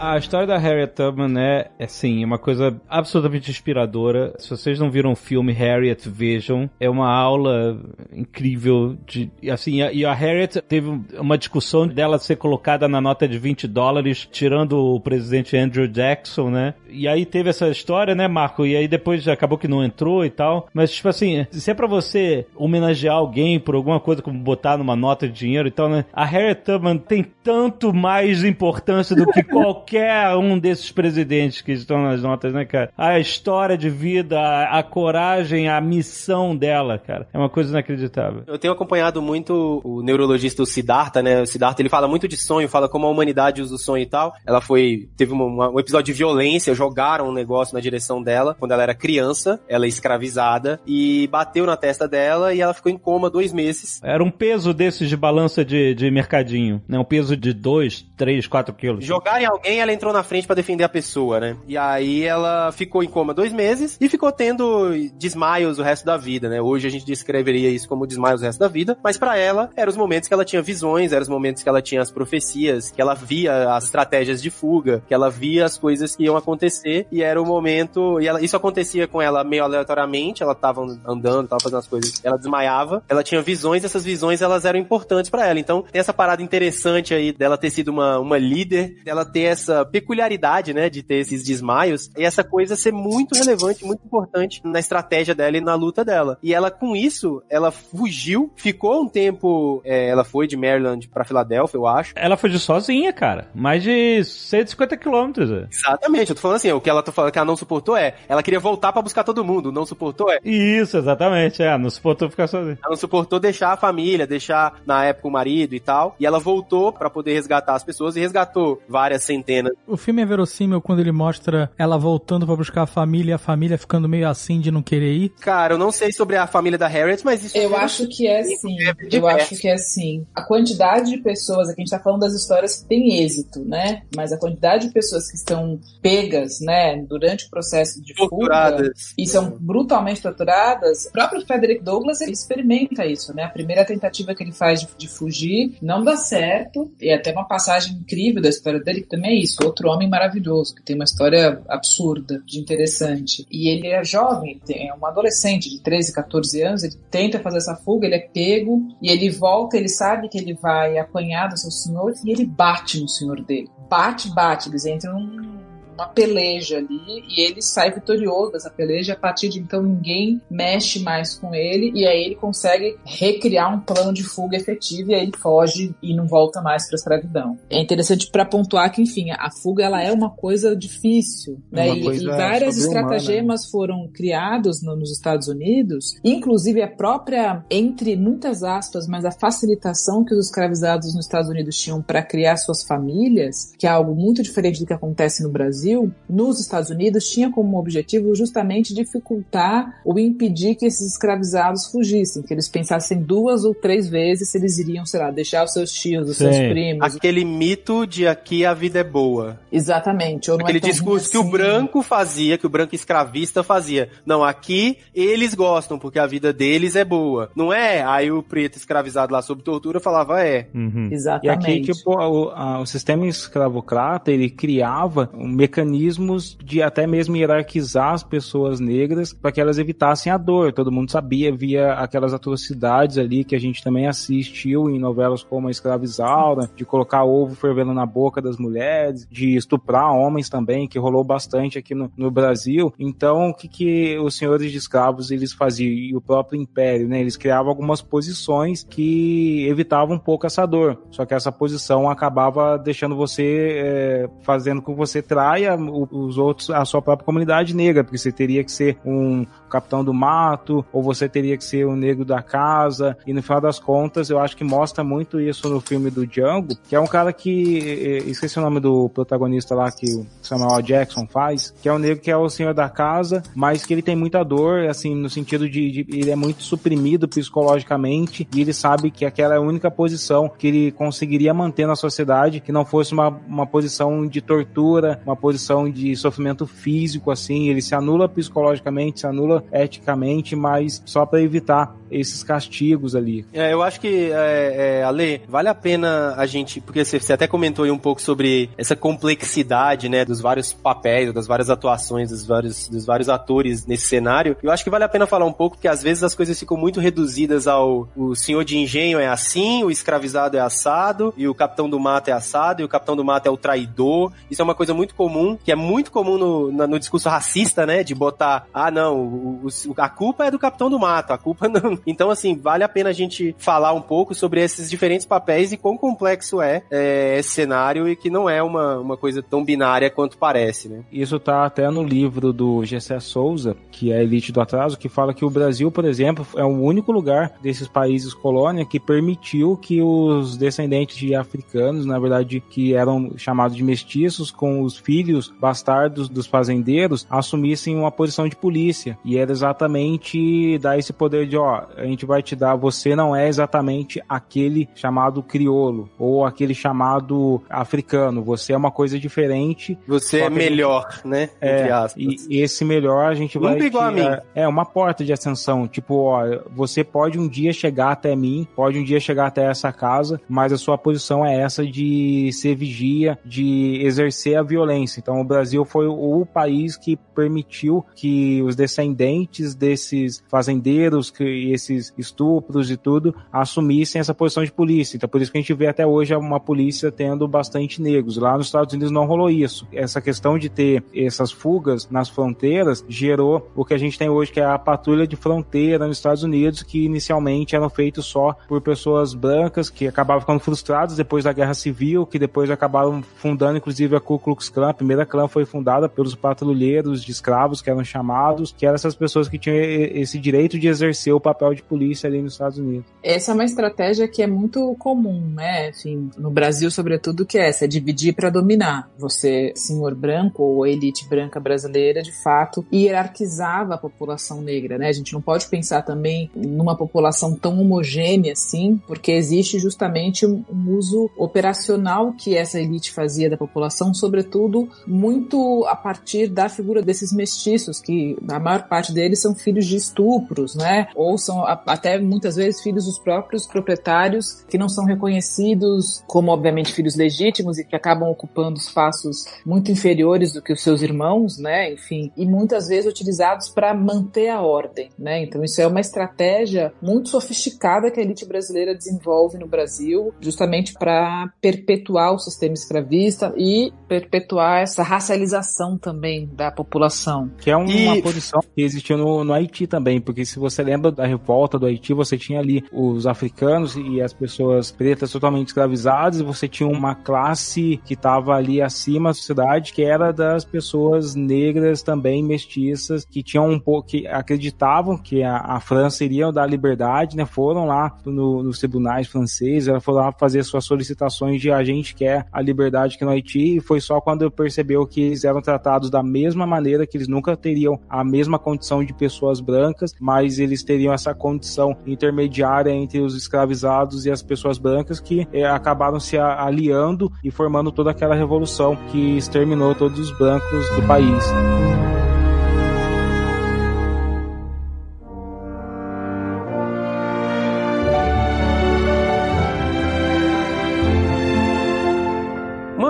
[SPEAKER 1] A história da Harriet Tubman é, é sim, uma coisa absolutamente inspiradora. Se vocês não viram o filme Harriet, vejam. É uma aula incrível de, assim, e a Harriet teve uma discussão dela ser colocada na nota de 20 dólares, tirando o presidente Andrew Jackson, né? E aí teve essa história, né, Marco? E aí depois acabou que não entrou e tal. Mas, tipo assim, se é pra você homenagear alguém por alguma coisa como botar numa nota de dinheiro e tal, né? A Harriet Tubman tem tanto mais importância do que qualquer qualquer um desses presidentes que estão nas notas, né, cara? A história de vida, a, a coragem, a missão dela, cara. É uma coisa inacreditável.
[SPEAKER 3] Eu tenho acompanhado muito o neurologista o Siddhartha, né? O Siddhartha, ele fala muito de sonho, fala como a humanidade usa o sonho e tal. Ela foi, teve uma, um episódio de violência, jogaram um negócio na direção dela quando ela era criança, ela é escravizada e bateu na testa dela e ela ficou em coma dois meses.
[SPEAKER 1] Era um peso desses de balança de, de mercadinho, né? Um peso de dois, três, quatro quilos.
[SPEAKER 3] Jogarem alguém ela entrou na frente para defender a pessoa, né? E aí ela ficou em coma dois meses e ficou tendo desmaios o resto da vida, né? Hoje a gente descreveria isso como desmaios o resto da vida, mas para ela eram os momentos que ela tinha visões, eram os momentos que ela tinha as profecias, que ela via as estratégias de fuga, que ela via as coisas que iam acontecer e era o momento e ela, isso acontecia com ela meio aleatoriamente, ela tava andando, tava fazendo as coisas, ela desmaiava, ela tinha visões, essas visões elas eram importantes para ela. Então tem essa parada interessante aí dela ter sido uma, uma líder, dela ter essa essa peculiaridade, né, de ter esses desmaios e essa coisa ser muito relevante, muito importante na estratégia dela e na luta dela. E ela, com isso, ela fugiu, ficou um tempo, é, ela foi de Maryland para Filadélfia, eu acho.
[SPEAKER 1] Ela fugiu sozinha, cara. Mais de 150 quilômetros. É.
[SPEAKER 3] Exatamente, eu tô falando assim, o que ela tô falando que ela não suportou é, ela queria voltar para buscar todo mundo, não suportou é.
[SPEAKER 1] Isso, exatamente, é, não suportou ficar sozinha.
[SPEAKER 3] Ela não suportou deixar a família, deixar na época o marido e tal, e ela voltou para poder resgatar as pessoas e resgatou várias centenas
[SPEAKER 5] o filme é verossímil quando ele mostra ela voltando para buscar a família e a família ficando meio assim de não querer ir?
[SPEAKER 3] Cara, eu não sei sobre a família da Harriet, mas isso...
[SPEAKER 4] Eu acho que é sim. Eu acho que é sim. A quantidade de pessoas, aqui a gente tá falando das histórias que têm êxito, né? Mas a quantidade de pessoas que estão pegas, né, durante o processo de torturadas. fuga e são brutalmente torturadas, o próprio Frederick Douglass ele experimenta isso, né? A primeira tentativa que ele faz de, de fugir não dá certo, e é até uma passagem incrível da história dele que também é isso isso, outro homem maravilhoso, que tem uma história absurda, de interessante. E ele é jovem, é um adolescente de 13, 14 anos, ele tenta fazer essa fuga, ele é pego, e ele volta, ele sabe que ele vai apanhar do seu senhor, e ele bate no senhor dele. Bate, bate, eles entram num uma peleja ali e ele sai vitorioso dessa peleja. A partir de então ninguém mexe mais com ele e aí ele consegue recriar um plano de fuga efetivo e aí foge e não volta mais para a escravidão. É interessante para pontuar que, enfim, a fuga ela é uma coisa difícil, né? E, e, várias estratagemas né? foram criadas no, nos Estados Unidos, inclusive a própria, entre muitas aspas, mas a facilitação que os escravizados nos Estados Unidos tinham para criar suas famílias, que é algo muito diferente do que acontece no Brasil Brasil, nos Estados Unidos, tinha como objetivo justamente dificultar ou impedir que esses escravizados fugissem, que eles pensassem duas ou três vezes se eles iriam, sei lá, deixar os seus tios, os Sim. seus primos.
[SPEAKER 3] Aquele mito de aqui a vida é boa.
[SPEAKER 4] Exatamente. Ou
[SPEAKER 3] Aquele
[SPEAKER 4] é
[SPEAKER 3] discurso
[SPEAKER 4] assim.
[SPEAKER 3] que o assim. branco fazia, que o branco escravista fazia. Não, aqui eles gostam, porque a vida deles é boa. Não é? Aí o preto escravizado lá sob tortura falava, é.
[SPEAKER 4] Uhum. Exatamente.
[SPEAKER 2] E aqui, tipo, o, a, o sistema escravocrata, ele criava um mecanismo mecanismos de até mesmo hierarquizar as pessoas negras para que elas evitassem a dor. Todo mundo sabia, via aquelas atrocidades ali que a gente também assistiu em novelas como A Escravizaura, de colocar ovo fervendo na boca das mulheres, de estuprar homens também, que rolou bastante aqui no, no Brasil. Então, o que, que os senhores de escravos eles faziam? E o próprio império, né? Eles criavam algumas posições que evitavam um pouco essa dor. Só que essa posição acabava deixando você, é, fazendo com que você traia os outros, a sua própria comunidade negra, porque você teria que ser um capitão do mato, ou você teria que ser o negro da casa, e no final das contas, eu acho que mostra muito isso no filme do Django, que é um cara que, esqueci o nome do protagonista lá que o Samuel Jackson faz, que é um negro que é o senhor da casa, mas que ele tem muita dor, assim, no sentido de, de ele é muito suprimido psicologicamente, e ele sabe que aquela é a única posição que ele conseguiria manter na sociedade, que não fosse uma, uma posição de tortura, uma posição de sofrimento físico, assim, ele se anula psicologicamente, se anula eticamente, mas só para evitar esses castigos ali.
[SPEAKER 3] É, eu acho que, é, é, Ale, vale a pena a gente, porque você, você até comentou aí um pouco sobre essa complexidade, né, dos vários papéis, das várias atuações, dos vários, dos vários atores nesse cenário. Eu acho que vale a pena falar um pouco, porque às vezes as coisas ficam muito reduzidas ao o senhor de engenho é assim, o escravizado é assado, e o capitão do mato é assado, e o capitão do mato é o traidor. Isso é uma coisa muito comum, que é muito comum no, no discurso racista, né, de botar, ah, não, o, o, a culpa é do capitão do mato, a culpa não, então, assim, vale a pena a gente falar um pouco sobre esses diferentes papéis e quão complexo é, é esse cenário e que não é uma, uma coisa tão binária quanto parece, né?
[SPEAKER 2] Isso tá até no livro do Gessé Souza, que é Elite do Atraso, que fala que o Brasil, por exemplo, é o único lugar desses países colônia que permitiu que os descendentes de africanos, na verdade, que eram chamados de mestiços, com os filhos bastardos dos fazendeiros, assumissem uma posição de polícia. E era exatamente dar esse poder de, ó, a gente vai te dar, você não é exatamente aquele chamado criolo ou aquele chamado africano, você é uma coisa diferente.
[SPEAKER 3] Você é melhor, gente, né?
[SPEAKER 2] É, e esse melhor a gente vai.
[SPEAKER 3] igual
[SPEAKER 2] te,
[SPEAKER 3] a mim.
[SPEAKER 2] É, é uma porta de ascensão, tipo, ó, você pode um dia chegar até mim, pode um dia chegar até essa casa, mas a sua posição é essa de ser vigia, de exercer a violência. Então o Brasil foi o país que permitiu que os descendentes desses fazendeiros, que esses estupros e tudo, assumissem essa posição de polícia. Então por isso que a gente vê até hoje uma polícia tendo bastante negros. Lá nos Estados Unidos não rolou isso. Essa questão de ter essas fugas nas fronteiras gerou o que a gente tem hoje, que é a patrulha de fronteira nos Estados Unidos, que inicialmente eram feitos só por pessoas brancas que acabavam ficando frustradas depois da Guerra Civil, que depois acabaram fundando inclusive a Ku Klux Klan. A primeira clã foi fundada pelos patrulheiros de escravos que eram chamados, que eram essas pessoas que tinham esse direito de exercer o papel de polícia ali nos Estados Unidos.
[SPEAKER 4] Essa é uma estratégia que é muito comum, né? Enfim, no Brasil, sobretudo, que é essa, é dividir para dominar. Você, senhor branco ou elite branca brasileira, de fato, hierarquizava a população negra, né? A gente não pode pensar também numa população tão homogênea assim, porque existe justamente um uso operacional que essa elite fazia da população, sobretudo muito a partir da figura desses mestiços, que a maior parte deles são filhos de estupros, né? Ou são até muitas vezes filhos dos próprios proprietários que não são reconhecidos como, obviamente, filhos legítimos e que acabam ocupando espaços muito inferiores do que os seus irmãos, né? Enfim, e muitas vezes utilizados para manter a ordem, né? Então isso é uma estratégia muito sofisticada que a elite brasileira desenvolve no Brasil, justamente para perpetuar o sistema escravista e perpetuar essa racialização também da população.
[SPEAKER 2] Que é uma e... posição que existiu no, no Haiti também, porque se você lembra da revolta do Haiti, você tinha ali os africanos e as pessoas pretas totalmente escravizadas, e você tinha uma classe que estava ali acima da sociedade, que era das pessoas negras também mestiças, que tinham um pouco, que acreditavam que a, a França iria dar liberdade, né? Foram lá no, nos tribunais franceses, ela foram lá fazer suas solicitações de a gente quer a liberdade aqui no Haiti, e foi só quando percebeu que eles eram tratados da mesma maneira, que eles nunca teriam a mesma condição de pessoas brancas, mas eles teriam essa condição intermediária entre os escravizados e as pessoas brancas que é, acabaram se aliando e formando toda aquela revolução que exterminou todos os brancos do país.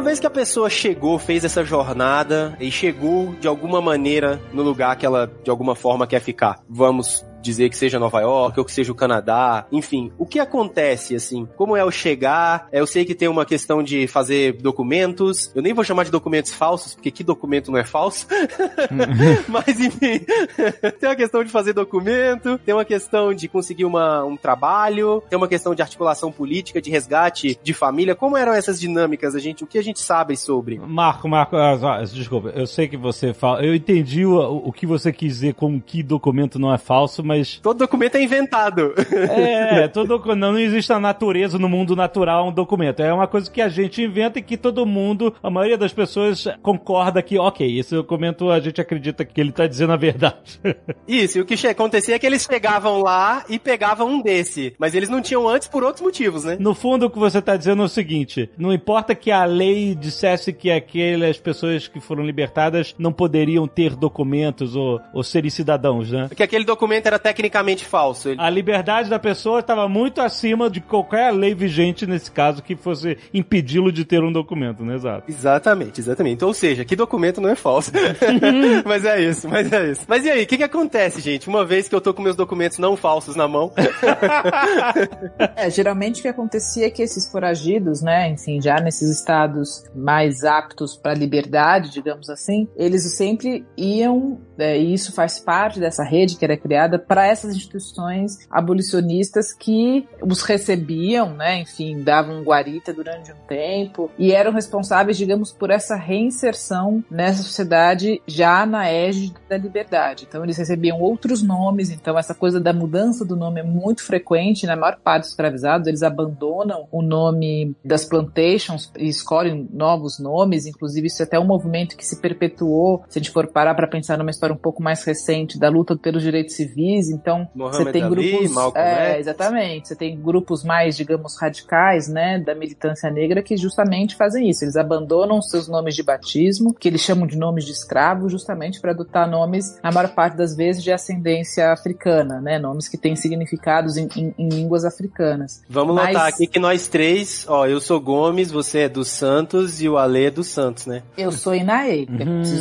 [SPEAKER 3] Vez que a pessoa chegou, fez essa jornada e chegou de alguma maneira no lugar que ela de alguma forma quer ficar. Vamos dizer que seja Nova York ou que seja o Canadá, enfim, o que acontece assim? Como é o chegar? Eu sei que tem uma questão de fazer documentos. Eu nem vou chamar de documentos falsos, porque que documento não é falso? Mas enfim, tem uma questão de fazer documento, tem uma questão de conseguir uma, um trabalho, tem uma questão de articulação política, de resgate de família. Como eram essas dinâmicas, a gente? O que a gente sabe sobre?
[SPEAKER 1] Marco, Marco, ah, desculpa, eu sei que você fala, eu entendi o, o que você quis dizer com que documento não é falso, mas
[SPEAKER 3] Todo documento é inventado.
[SPEAKER 1] é, todo não, não existe na natureza, no mundo natural um documento. É uma coisa que a gente inventa e que todo mundo, a maioria das pessoas concorda que, ok, esse documento a gente acredita que ele tá dizendo a verdade.
[SPEAKER 3] Isso, e o que acontecia é que eles chegavam lá e pegavam um desse. Mas eles não tinham antes por outros motivos, né?
[SPEAKER 1] No fundo, o que você está dizendo é o seguinte: não importa que a lei dissesse que aquelas pessoas que foram libertadas não poderiam ter documentos ou, ou serem cidadãos, né?
[SPEAKER 3] Porque aquele documento era tecnicamente falso. Ele-
[SPEAKER 1] A liberdade da pessoa estava muito acima de qualquer lei vigente nesse caso que fosse impedi-lo de ter um documento, né? Exato.
[SPEAKER 3] Exatamente, exatamente. Ou seja, que documento não é falso. mas é isso, mas é isso. Mas e aí, o que, que acontece, gente? Uma vez que eu tô com meus documentos não falsos na mão,
[SPEAKER 4] É, geralmente o que acontecia é que esses foragidos, né, enfim, já nesses estados mais aptos para liberdade, digamos assim, eles sempre iam, é, e isso faz parte dessa rede que era criada para essas instituições abolicionistas que os recebiam, né, enfim, davam guarita durante um tempo e eram responsáveis, digamos, por essa reinserção nessa sociedade já na égide da liberdade. Então eles recebiam outros nomes, então essa coisa da mudança do nome é muito frequente na maior parte dos escravizados, eles abandonam o nome das plantations e escolhem novos nomes, inclusive isso é até um movimento que se perpetuou, se a gente for parar para pensar numa história um pouco mais recente da luta pelos direitos civis, então
[SPEAKER 3] Muhammad
[SPEAKER 4] você tem
[SPEAKER 3] Ali,
[SPEAKER 4] grupos,
[SPEAKER 3] Malcolm
[SPEAKER 4] é,
[SPEAKER 3] X.
[SPEAKER 4] exatamente, você tem grupos mais, digamos, radicais, né, da militância negra que justamente fazem isso, eles abandonam seus nomes de batismo, que eles chamam de nomes de escravo, justamente para adotar nomes, na maior parte das vezes, de ascendência africana, né, nomes que têm significados em, em- em línguas africanas.
[SPEAKER 3] vamos
[SPEAKER 4] Mas-
[SPEAKER 3] notar aqui que nós três, ó, eu sou Gomes, você é dos Santos e o Ale é dos Santos, né?
[SPEAKER 4] Eu sou Inaê.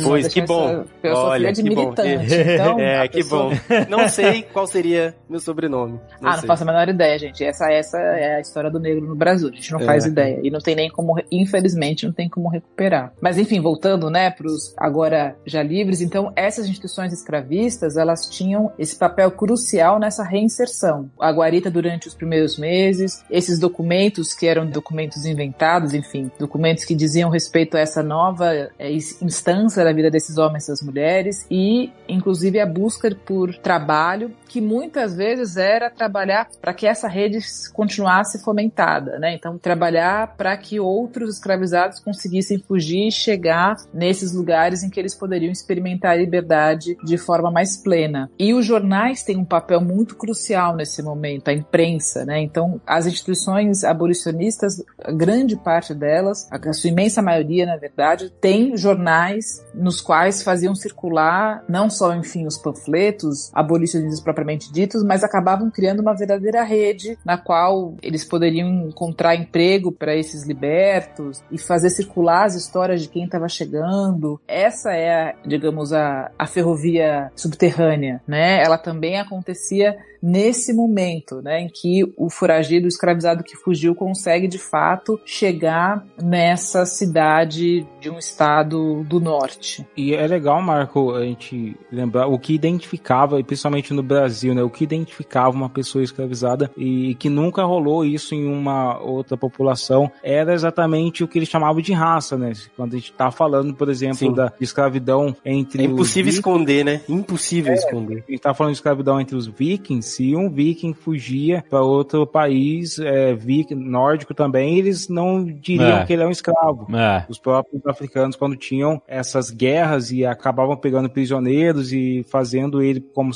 [SPEAKER 3] Pois, que bom.
[SPEAKER 4] Eu sou
[SPEAKER 3] Olha,
[SPEAKER 4] filha de
[SPEAKER 3] que bom.
[SPEAKER 4] militante. Então,
[SPEAKER 3] é,
[SPEAKER 4] a
[SPEAKER 3] que
[SPEAKER 4] pessoa-
[SPEAKER 3] bom. Não sei qual seria meu sobrenome. Não
[SPEAKER 4] ah, não
[SPEAKER 3] sei.
[SPEAKER 4] faço a menor ideia, gente. Essa, essa é a história do negro no Brasil. A gente não faz
[SPEAKER 3] É.
[SPEAKER 4] ideia. E não tem nem como, infelizmente, não tem como recuperar. Mas, enfim, voltando, né, pros agora já livres. Então, essas instituições escravistas, elas tinham esse papel crucial nessa reinserção. A guarita durante os primeiros meses, esses documentos que eram documentos inventados, enfim, documentos que diziam respeito a essa nova é, instância da vida desses homens e das mulheres e, inclusive, a busca por trabalho que muitas vezes era trabalhar para que essa rede continuasse fomentada, né? Então, trabalhar para que outros escravizados conseguissem fugir e chegar nesses lugares em que eles poderiam experimentar a liberdade de forma mais plena. E os jornais têm um papel muito crucial nesse momento, a imprensa, né? Então, as instituições abolicionistas, grande parte delas, a sua imensa maioria, na verdade, tem jornais nos quais faziam circular não só, enfim, os panfletos abolicionistas propriamente ditos, mas acabavam criando uma verdadeira rede na qual eles poderiam encontrar emprego para esses libertos e fazer circular as histórias de quem estava chegando. Essa é, digamos, a, a ferrovia subterrânea, né? Ela também acontecia nesse momento, né, em que o foragido, o escravizado que fugiu, consegue de fato chegar nessa cidade de um estado do norte.
[SPEAKER 2] E é legal, Marco, a gente lembrar o que identificava, principalmente no Brasil, né? O que identificava uma pessoa escravizada e que nunca rolou isso em uma outra população era exatamente o que eles chamavam de raça, né? Quando a gente tá falando, por exemplo,
[SPEAKER 3] Sim.
[SPEAKER 2] da escravidão entre
[SPEAKER 3] É impossível esconder, né? Impossível esconder.
[SPEAKER 2] a gente tá falando de escravidão entre os vikings, se um viking fugia para outro país é, viking, nórdico também, eles não diriam
[SPEAKER 1] É.
[SPEAKER 2] que ele é um escravo
[SPEAKER 1] É.
[SPEAKER 2] os próprios africanos quando tinham essas guerras e acabavam pegando prisioneiros e fazendo ele como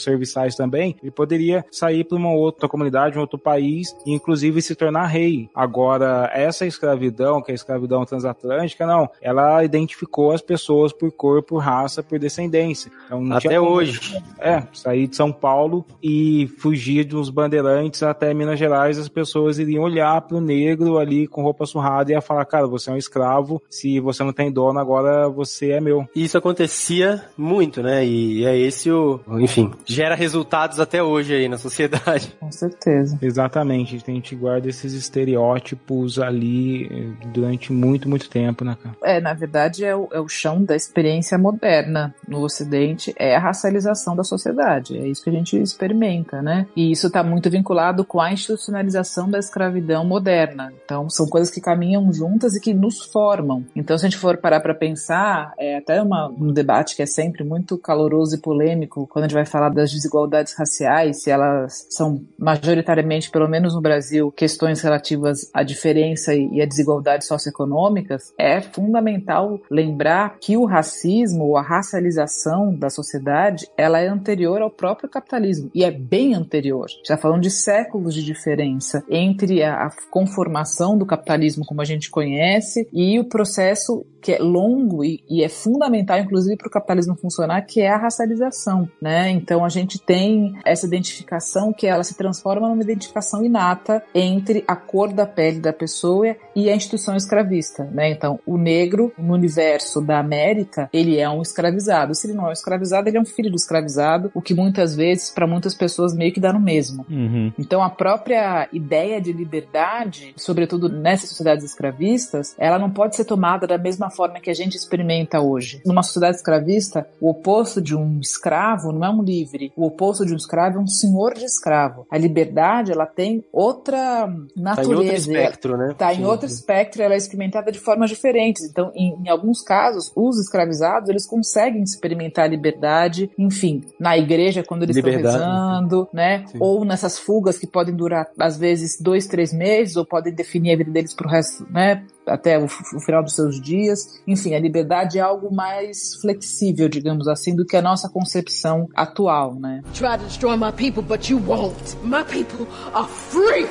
[SPEAKER 2] também, ele poderia sair para uma outra comunidade, um outro país e inclusive se tornar rei. Agora, essa escravidão, que é a escravidão transatlântica, não, ela identificou as pessoas por cor, por raça, por descendência. Então,
[SPEAKER 3] Até hoje.
[SPEAKER 2] É, sair de São Paulo e fugir dos bandeirantes até Minas Gerais, as pessoas iriam olhar pro negro ali com roupa surrada e ia falar, cara, você é um escravo, se você não tem dono, agora você é meu.
[SPEAKER 3] E isso acontecia muito, né? E é esse o. Enfim, gera resultados até hoje aí na sociedade.
[SPEAKER 4] Com certeza.
[SPEAKER 2] Exatamente, a gente guarda esses estereótipos ali eh, durante muito, muito tempo, né, cara?
[SPEAKER 4] É, na verdade, é o, é o chão da experiência moderna no Ocidente, é a racialização da sociedade. É isso que a gente experimenta, né? E isso está muito vinculado com a institucionalização da escravidão moderna. Então, são coisas que caminham juntas e que nos formam. Então, se a gente for parar para pensar, é até uma, um debate que é sempre muito caloroso e polêmico quando a gente vai falar das desigualdades raciais, se elas são majoritariamente, pelo menos no Brasil, questões relativas à diferença e à desigualdade socioeconômicas, é fundamental lembrar que o racismo ou a racialização da sociedade, ela é anterior ao próprio capitalismo e é bem anterior. Já falando de séculos de diferença entre a conformação do capitalismo como a gente conhece e o processo que é longo e, e é fundamental, inclusive, para o capitalismo funcionar, que é a racialização, né? Então a gente tem essa identificação que ela se transforma numa identificação inata entre a cor da pele da pessoa e a instituição escravista, né? Então o negro no universo da América ele é um escravizado. Se ele não é um escravizado, ele é um filho do escravizado, o que muitas vezes para muitas pessoas meio que dá no mesmo.
[SPEAKER 1] Uhum.
[SPEAKER 4] Então a própria ideia de liberdade, sobretudo nessas sociedades escravistas, ela não pode ser tomada da mesma forma que a gente experimenta hoje. Numa sociedade escravista, o oposto de um escravo não é um livre, o oposto de um escravo é um senhor de escravo. A liberdade, ela tem outra
[SPEAKER 3] Tá em
[SPEAKER 4] natureza.
[SPEAKER 3] outro espectro, né?
[SPEAKER 4] Está em
[SPEAKER 3] Sim.
[SPEAKER 4] outro espectro, ela é experimentada de formas diferentes. Então, em, em alguns casos, os escravizados, eles conseguem experimentar a liberdade, enfim, na igreja quando eles
[SPEAKER 3] Liberdade.
[SPEAKER 4] estão rezando, né?
[SPEAKER 3] Sim.
[SPEAKER 4] Ou nessas fugas que podem durar, às vezes, dois, três meses, ou podem definir a vida deles pro resto, né? Até o, o final dos seus dias. Enfim, a liberdade é algo mais flexível, digamos assim, do que a nossa concepção atual, né?
[SPEAKER 8] Try to destroy my people, but you won't. My people are free.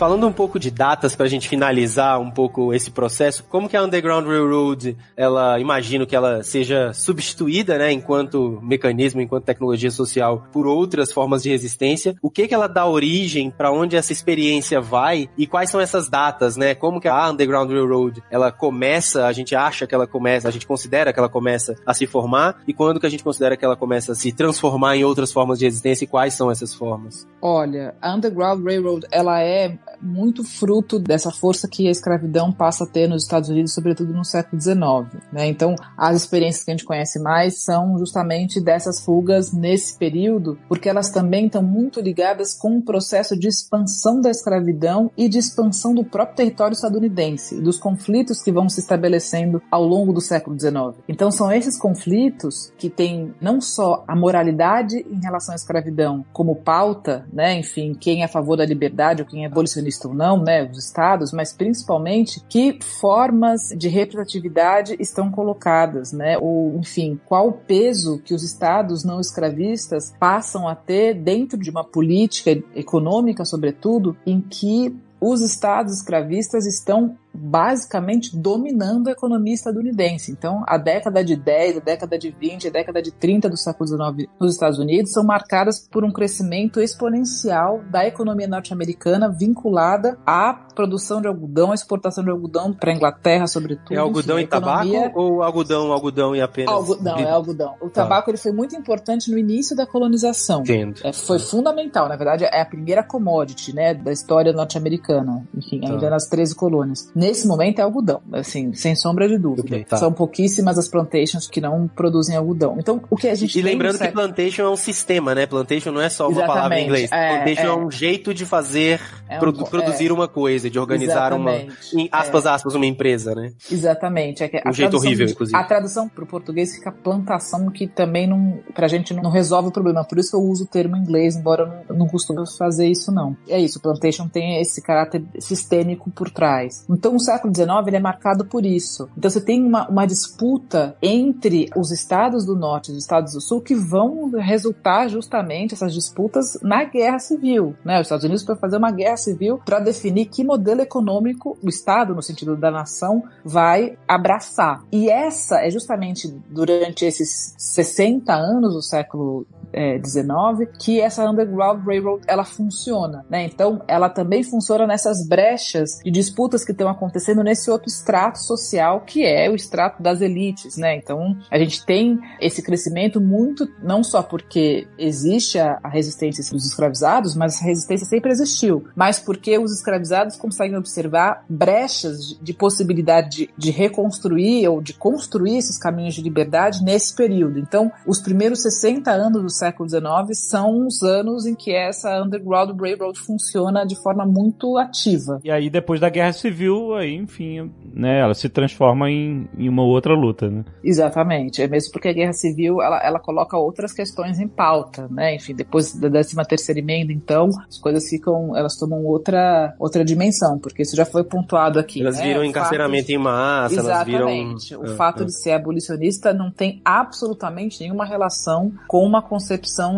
[SPEAKER 3] Falando um pouco de datas pra gente finalizar um pouco esse processo, como que a Underground Railroad, ela imagino que ela seja substituída, né, enquanto mecanismo, enquanto tecnologia social por outras formas de resistência? O que que ela dá origem, pra onde essa experiência vai e quais são essas datas, né? Como que a Underground Railroad, ela começa, a gente acha que ela começa, a gente considera que ela começa a se formar e quando que a gente considera que ela começa a se transformar em outras formas de resistência e quais são essas formas?
[SPEAKER 4] Olha, a Underground Railroad, ela é muito fruto dessa força que a escravidão passa a ter nos Estados Unidos, sobretudo no século XIX. Né? Então, as experiências que a gente conhece mais são justamente dessas fugas nesse período, porque elas também estão muito ligadas com o processo de expansão da escravidão e de expansão do próprio território estadunidense dos conflitos que vão se estabelecendo ao longo do século XIX. Então, são esses conflitos que têm não só a moralidade em relação à escravidão como pauta, né? enfim, quem é a favor da liberdade ou quem é abolicionista ou não, né? os estados, mas principalmente que formas de representatividade estão colocadas, né? ou enfim, qual o peso que os estados não escravistas passam a ter dentro de uma política econômica, sobretudo, em que os estados escravistas estão basicamente dominando a economia estadunidense. Então, a década de 10, a década de 20, a década de 30 do século XIX nos Estados Unidos são marcadas por um crescimento exponencial da economia norte-americana vinculada à produção de algodão, à exportação de algodão para a Inglaterra, sobretudo.
[SPEAKER 3] É algodão
[SPEAKER 4] Enfim,
[SPEAKER 3] e
[SPEAKER 4] economia-
[SPEAKER 3] tabaco ou algodão, algodão e apenas?
[SPEAKER 4] Algo- não, é algodão. O tabaco ele foi muito importante no início da colonização.
[SPEAKER 3] Entendo.
[SPEAKER 4] É, foi fundamental, na verdade, é a primeira commodity, né, da história norte-americana, enfim, ainda nas 13 colônias. Nesse momento é algodão, assim, sem sombra de dúvida.
[SPEAKER 3] Ok, tá.
[SPEAKER 4] São pouquíssimas as plantations que não produzem algodão. Então, o que a gente
[SPEAKER 3] E
[SPEAKER 4] tem
[SPEAKER 3] lembrando
[SPEAKER 4] no
[SPEAKER 3] que
[SPEAKER 4] século-
[SPEAKER 3] plantation é um sistema, né? Plantation não é só uma palavra em
[SPEAKER 4] Exatamente,
[SPEAKER 3] inglês.
[SPEAKER 4] é,
[SPEAKER 3] plantation é.
[SPEAKER 4] é.
[SPEAKER 3] um jeito de fazer,
[SPEAKER 4] É um-
[SPEAKER 3] produ- produzir
[SPEAKER 4] é.
[SPEAKER 3] uma coisa, de organizar uma,
[SPEAKER 4] Exatamente,
[SPEAKER 3] em aspas, aspas, uma empresa, né?
[SPEAKER 4] Exatamente. É que a
[SPEAKER 3] Um jeito
[SPEAKER 4] tradução
[SPEAKER 3] horrível,
[SPEAKER 4] de-
[SPEAKER 3] inclusive.
[SPEAKER 4] A tradução para o português fica plantação, que também não, pra gente não resolve o problema. Por isso eu uso o termo em inglês, embora eu não, não costume fazer isso, não. É isso, plantation tem esse caráter sistêmico por trás. Então, Então, o século XIX ele é marcado por isso. Então, você tem uma, uma disputa entre os estados do norte e os estados do sul que vão resultar justamente essas disputas na guerra civil. Né? Os Estados Unidos para fazer uma guerra civil para definir que modelo econômico o Estado, no sentido da nação, vai abraçar. E essa é justamente durante esses 60 anos do século é, 19 que essa Underground Railroad ela funciona, né? Então ela também funciona nessas brechas de disputas que estão acontecendo nesse outro extrato social que é o extrato das elites, né? Então a gente tem esse crescimento muito não só porque existe a, a resistência dos escravizados, mas a resistência sempre existiu, mas porque os escravizados conseguem observar brechas de, de possibilidade de, de reconstruir ou de construir esses caminhos de liberdade nesse período. Então os primeiros 60 anos do século XIX são os anos em que essa Underground Railroad funciona de forma muito ativa.
[SPEAKER 1] E aí, depois da Guerra Civil, aí, enfim, né, ela se transforma em, em uma outra luta, né?
[SPEAKER 4] Exatamente. É mesmo porque a Guerra Civil, ela, ela coloca outras questões em pauta, né? Enfim, depois da 13 terceira emenda, então, as coisas ficam, elas tomam outra, outra dimensão, porque isso já foi pontuado aqui.
[SPEAKER 3] Elas
[SPEAKER 4] né?
[SPEAKER 3] viram
[SPEAKER 4] O
[SPEAKER 3] encarceramento
[SPEAKER 4] fato
[SPEAKER 3] em massa, elas viram...
[SPEAKER 4] Exatamente. O
[SPEAKER 3] É,
[SPEAKER 4] fato
[SPEAKER 3] é.
[SPEAKER 4] de ser abolicionista não tem absolutamente nenhuma relação com uma concepção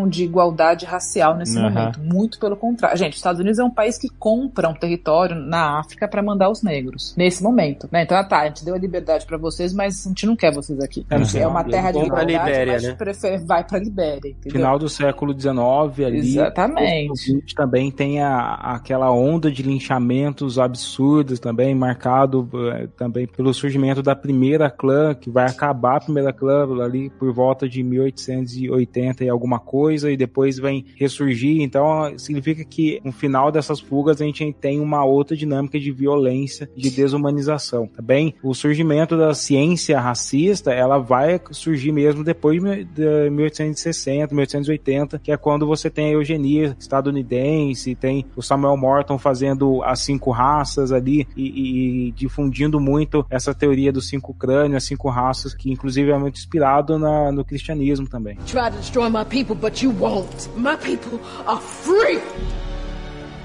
[SPEAKER 4] de igualdade racial nesse
[SPEAKER 1] Aham.
[SPEAKER 4] momento. Muito pelo contrário. Gente, os Estados Unidos é um país que compra um território na África para mandar os negros nesse momento. Né? Então, ah, tá, a gente deu a liberdade para vocês, mas a gente não quer vocês aqui.
[SPEAKER 2] É,
[SPEAKER 4] É uma terra de igualdade,
[SPEAKER 3] Libéria,
[SPEAKER 4] mas
[SPEAKER 3] né?
[SPEAKER 4] prefere, vai para Libéria. Entendeu?
[SPEAKER 2] Final do século XIX ali.
[SPEAKER 4] Exatamente.
[SPEAKER 2] A gente também tem a, aquela onda de linchamentos absurdos também, marcado eh, também pelo surgimento da primeira clã, que vai acabar a primeira clã ali por volta de 1880 e alguma coisa, e depois vem ressurgir. Então significa que no final dessas fugas a gente tem uma outra dinâmica de violência, de desumanização. Também o surgimento da ciência racista, ela vai surgir mesmo depois de 1860, 1880, que é quando você tem a eugenia estadunidense, tem o Samuel Morton fazendo as cinco raças ali e, e- e difundindo muito essa teoria dos cinco crânios, as cinco raças, que inclusive é muito inspirado na- no cristianismo também.
[SPEAKER 8] Try to destroy my people, but you won't. My people are free.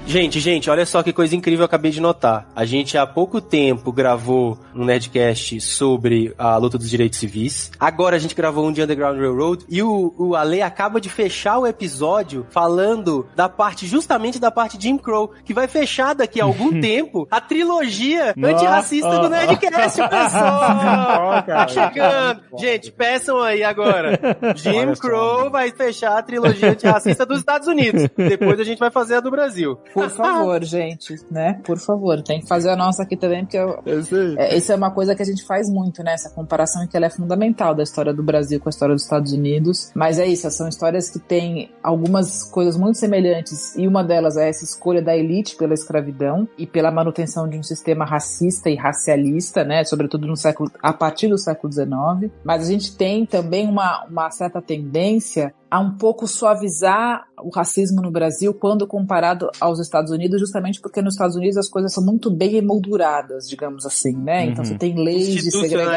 [SPEAKER 3] Gente, gente, olha só que coisa incrível eu acabei de notar. A gente há pouco tempo gravou um Nerdcast sobre a luta dos direitos civis. Agora a gente gravou um de Underground Railroad. E o, o Ale acaba de fechar o episódio falando da parte, justamente da parte Jim Crow, que vai fechar daqui a algum tempo a trilogia antirracista do Nerdcast, pessoal! Tá chegando! Gente, peçam aí agora. Jim. Crow vai fechar a trilogia antirracista dos Estados Unidos. Depois a gente vai fazer a do Brasil.
[SPEAKER 4] Por favor, gente, né? Por favor, tem que fazer a nossa aqui também, porque eu, é, isso é uma coisa que a gente faz muito, né? Essa comparação que ela é fundamental da história do Brasil com a história dos Estados Unidos. Mas é isso, são histórias que têm algumas coisas muito semelhantes e uma delas é essa escolha da elite pela escravidão e pela manutenção de um sistema racista e racialista, né? Sobretudo no século, a partir do século XIX. Mas a gente tem também uma, uma certa tendência a um pouco suavizar o racismo no Brasil quando comparado aos Estados Unidos, justamente porque nos Estados Unidos as coisas são muito bem emolduradas, digamos assim, né? Então
[SPEAKER 1] Uhum.
[SPEAKER 4] você tem leis de segregação,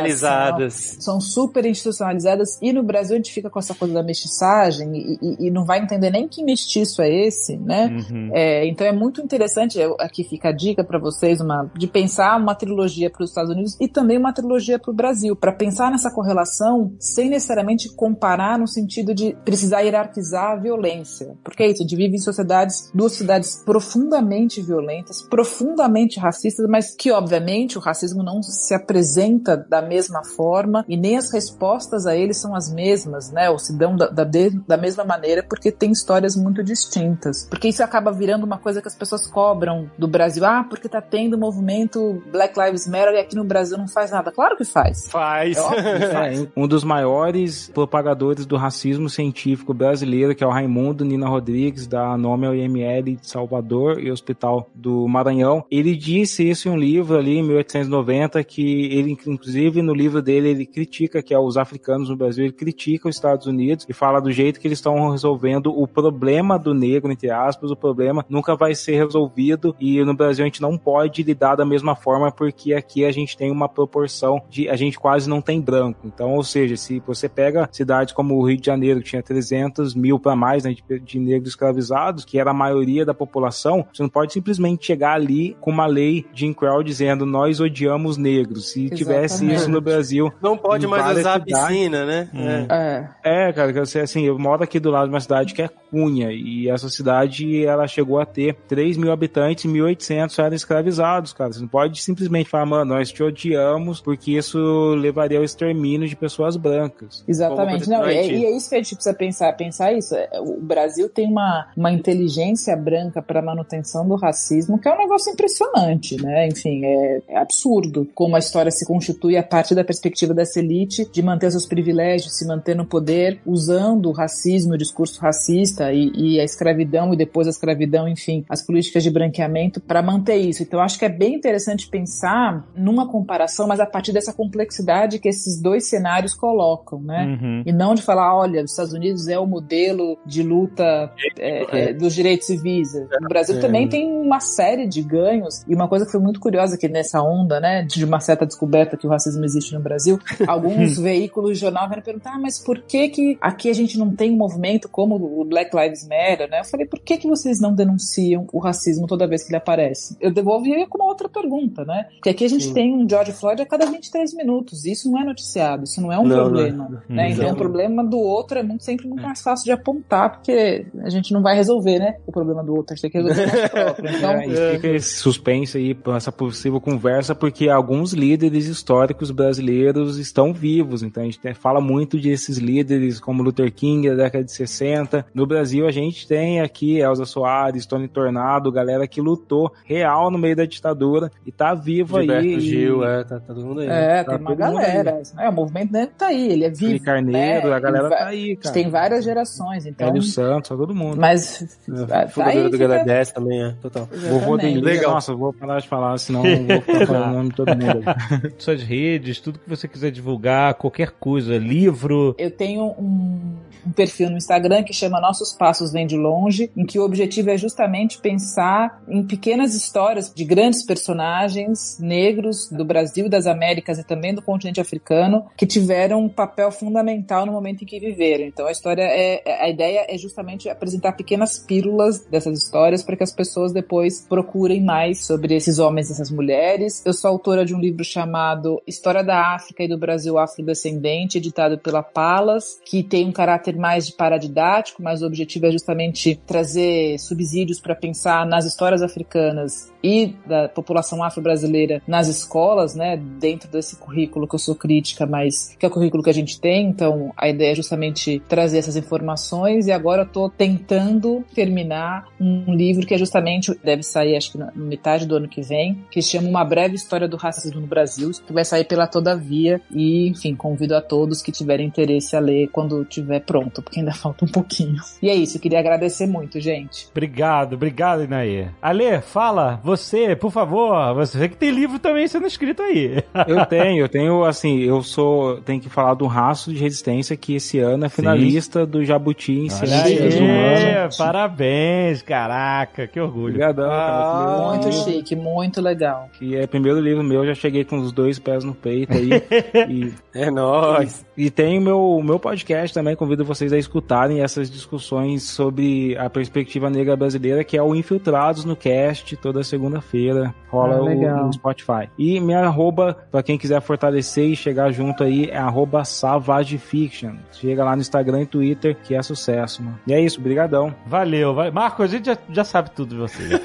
[SPEAKER 4] são super institucionalizadas e no Brasil a gente fica com essa coisa da mestiçagem e, e- e não vai entender nem que mestiço é esse, né?
[SPEAKER 1] Uhum.
[SPEAKER 4] É, então é muito interessante, aqui fica a dica para vocês, uma, de pensar uma trilogia para os Estados Unidos e também uma trilogia para o Brasil, para pensar nessa correlação sem necessariamente comparar no sentido de precisar hierarquizar a violência. Porque é isso, a gente vive em sociedades, duas sociedades profundamente violentas, profundamente racistas, mas que obviamente o racismo não se apresenta da mesma forma e nem as respostas a ele são as mesmas, né? Ou se dão da, da, de- da mesma maneira porque tem histórias muito distintas. Porque isso acaba virando uma coisa que as pessoas cobram do Brasil. Ah, porque tá tendo o movimento Black Lives Matter e aqui no Brasil não faz nada. Claro que faz.
[SPEAKER 3] Faz.
[SPEAKER 4] É óbvio que faz.
[SPEAKER 2] É, um dos maiores propagadores do racismo científico brasileiro, que é o Raimundo Nina Rodrigues, da Nome ao IML de Salvador e Hospital do Maranhão. Ele disse isso em um livro ali em 1890, que ele, inclusive, no livro dele, ele critica que é os africanos no Brasil, ele critica os Estados Unidos e fala do jeito que eles estão resolvendo o problema do negro, entre aspas, o problema nunca vai ser resolvido e no Brasil a gente não pode lidar da mesma forma porque aqui a gente tem uma proporção de a gente quase não tem branco. Então, ou seja, se você pega cidades como o Rio de Janeiro, que tinha 300 mil para mais né, de, de negros escravizados, que era a maioria da população, você não pode simplesmente chegar ali com uma lei de Crow dizendo nós odiamos negros. Se tivesse
[SPEAKER 4] Exatamente.
[SPEAKER 2] isso no Brasil.
[SPEAKER 3] Não pode mais usar a
[SPEAKER 2] cidades-
[SPEAKER 3] piscina, né? É.
[SPEAKER 4] É.
[SPEAKER 2] É, cara, que eu sei, assim, eu moro aqui do lado de uma cidade que é Cunha, e essa cidade, ela chegou a ter 3 mil habitantes e 1.800 eram escravizados, cara. Você não pode simplesmente falar, mano, nós te odiamos, porque isso levaria ao extermínio de pessoas brancas.
[SPEAKER 4] Exatamente. Não, e, é, e é isso que a gente precisa pensar. Pensar isso. É, O Brasil tem uma, uma inteligência branca para manutenção do racismo que é um negócio impressionante, né? Enfim, é, é absurdo como a história se constitui a partir da perspectiva dessa elite de manter seus privilégios, se manter no poder, usando o racismo, o discurso racista e, e a escravidão e depois a escravidão, enfim, as políticas de branqueamento para manter isso. Então, acho que é bem interessante pensar numa comparação, mas a partir dessa complexidade que esses dois cenários colocam, né?
[SPEAKER 1] Uhum.
[SPEAKER 4] E não de falar, olha, os Estados Unidos é o modelo de luta é, é, dos direitos civis. O Brasil também tem uma série de ganhos. E uma coisa que foi muito curiosa aqui nessa onda, né, de uma certa descoberta que o racismo existe no Brasil, alguns veículos de jornal vieram perguntar, ah, mas por que que aqui a gente não tem um movimento como o Black Lives Matter, né? Eu falei, por que que vocês não denunciam o racismo toda vez que ele aparece? Eu devolvi com uma outra pergunta, né? Porque aqui a gente tem um George Floyd a cada 23 minutos. Isso não é noticiado, isso não é um
[SPEAKER 3] Não,
[SPEAKER 4] problema.
[SPEAKER 1] não.
[SPEAKER 4] Né? Então,
[SPEAKER 1] Exato.
[SPEAKER 4] o problema do outro é muito, sempre muito mais fácil de apontar, porque a gente não vai resolver, né? O problema do outro, a gente tem que resolver o nosso próprio. Então,
[SPEAKER 2] É, e fica esse suspense aí, pra essa possível conversa, porque alguns líderes históricos brasileiros estão vivos, então a gente fala muito desses líderes como Luther King da década de 60. No Brasil a gente tem aqui Elza Soares, Tony Tornado, galera que lutou real no meio da ditadura e tá vivo
[SPEAKER 3] Gilberto
[SPEAKER 2] aí.
[SPEAKER 3] Gil,
[SPEAKER 2] e...
[SPEAKER 3] é, tá, tá todo mundo aí.
[SPEAKER 4] é,
[SPEAKER 2] Tá
[SPEAKER 4] tem uma galera. É, o movimento dele tá aí, ele é vivo.
[SPEAKER 2] Carneiro,
[SPEAKER 4] né?
[SPEAKER 2] a galera tá aí,
[SPEAKER 4] A gente
[SPEAKER 2] cara.
[SPEAKER 4] tem várias gerações, então.
[SPEAKER 2] Hélio Santos, tá todo mundo.
[SPEAKER 4] Mas
[SPEAKER 3] É,
[SPEAKER 4] tá aí,
[SPEAKER 3] Fundadeira do
[SPEAKER 4] fica-
[SPEAKER 3] Galadex também, é, total.
[SPEAKER 2] Vovô. Denise,
[SPEAKER 3] Legal.
[SPEAKER 2] nossa, eu vou parar de falar, senão vou ficar falando o nome de todo mundo.
[SPEAKER 1] Suas redes, tudo que você quiser divulgar, qualquer coisa, livro.
[SPEAKER 4] Eu tenho um, um perfil no Instagram que chama Nossos Passos Vem de Longe, em que o objetivo é justamente pensar em pequenas histórias de grandes personagens negros do Brasil das Américas e também do continente africano que tiveram um papel fundamental no momento em que viveram. Então a história é a ideia é justamente apresentar pequenas pílulas dessas histórias para que as pessoas depois procurem mais sobre esses homens e essas mulheres. Eu sou autora de um livro chamado História da África e do Brasil Afrodescendente, editado pela Palas, que tem um caráter mais de paradidático, mas o objetivo é justamente trazer subsídios para pensar nas histórias africanas e da população afro-brasileira nas escolas, né, dentro desse currículo que eu sou crítica, mas que é o currículo que a gente tem, então a ideia é justamente trazer essas informações e agora eu tô tentando terminar um livro que é justamente, deve sair acho que na metade do ano que vem, que chama Uma Breve História do Racismo no Brasil, que vai sair pela Todavia e, enfim, convido a todos que tiverem interesse a ler quando estiver pronto, porque ainda falta um pouquinho. E é isso, eu queria agradecer muito, gente.
[SPEAKER 1] Obrigado, obrigado, Inaê. Ale, fala, você, por favor, você que tem livro também sendo escrito aí.
[SPEAKER 2] Eu tenho, eu tenho, assim, eu sou, tenho que falar do Rastro de Resistência, que esse ano é finalista do Jabuti em Ciências Humanas.
[SPEAKER 1] parabéns, caraca, que orgulho.
[SPEAKER 2] Obrigadão, cara.
[SPEAKER 3] Ah,
[SPEAKER 4] Muito
[SPEAKER 2] livro,
[SPEAKER 4] chique, muito legal.
[SPEAKER 2] Que é primeiro livro meu, já cheguei com os dois pés no peito aí. e,
[SPEAKER 3] É nóis.
[SPEAKER 2] e tem o meu, meu podcast também, convido vocês a escutarem essas discussões sobre a perspectiva negra brasileira, que é o Infiltrados no Cast, toda segunda-feira, rola
[SPEAKER 4] Ah,
[SPEAKER 2] o- no Spotify. E minha arroba, pra quem quiser fortalecer e chegar junto aí, é arroba SavageFiction. Chega lá no Instagram e Twitter, que é sucesso, mano. E é isso, brigadão.
[SPEAKER 1] Valeu, vai. Marco, a gente já, já sabe tudo de você.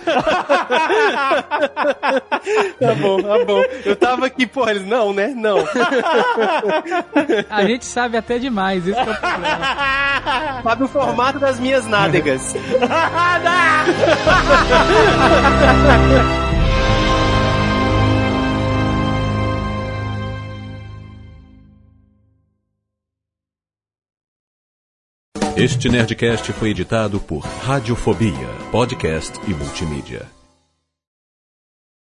[SPEAKER 3] Tá bom, tá bom. Eu tava aqui, porra, eles, não, né? Não.
[SPEAKER 5] A gente sabe até demais, isso que é o problema.
[SPEAKER 3] Sabe o formato das minhas nádegas.
[SPEAKER 6] Este Nerdcast foi editado por Radiofobia, podcast e multimídia.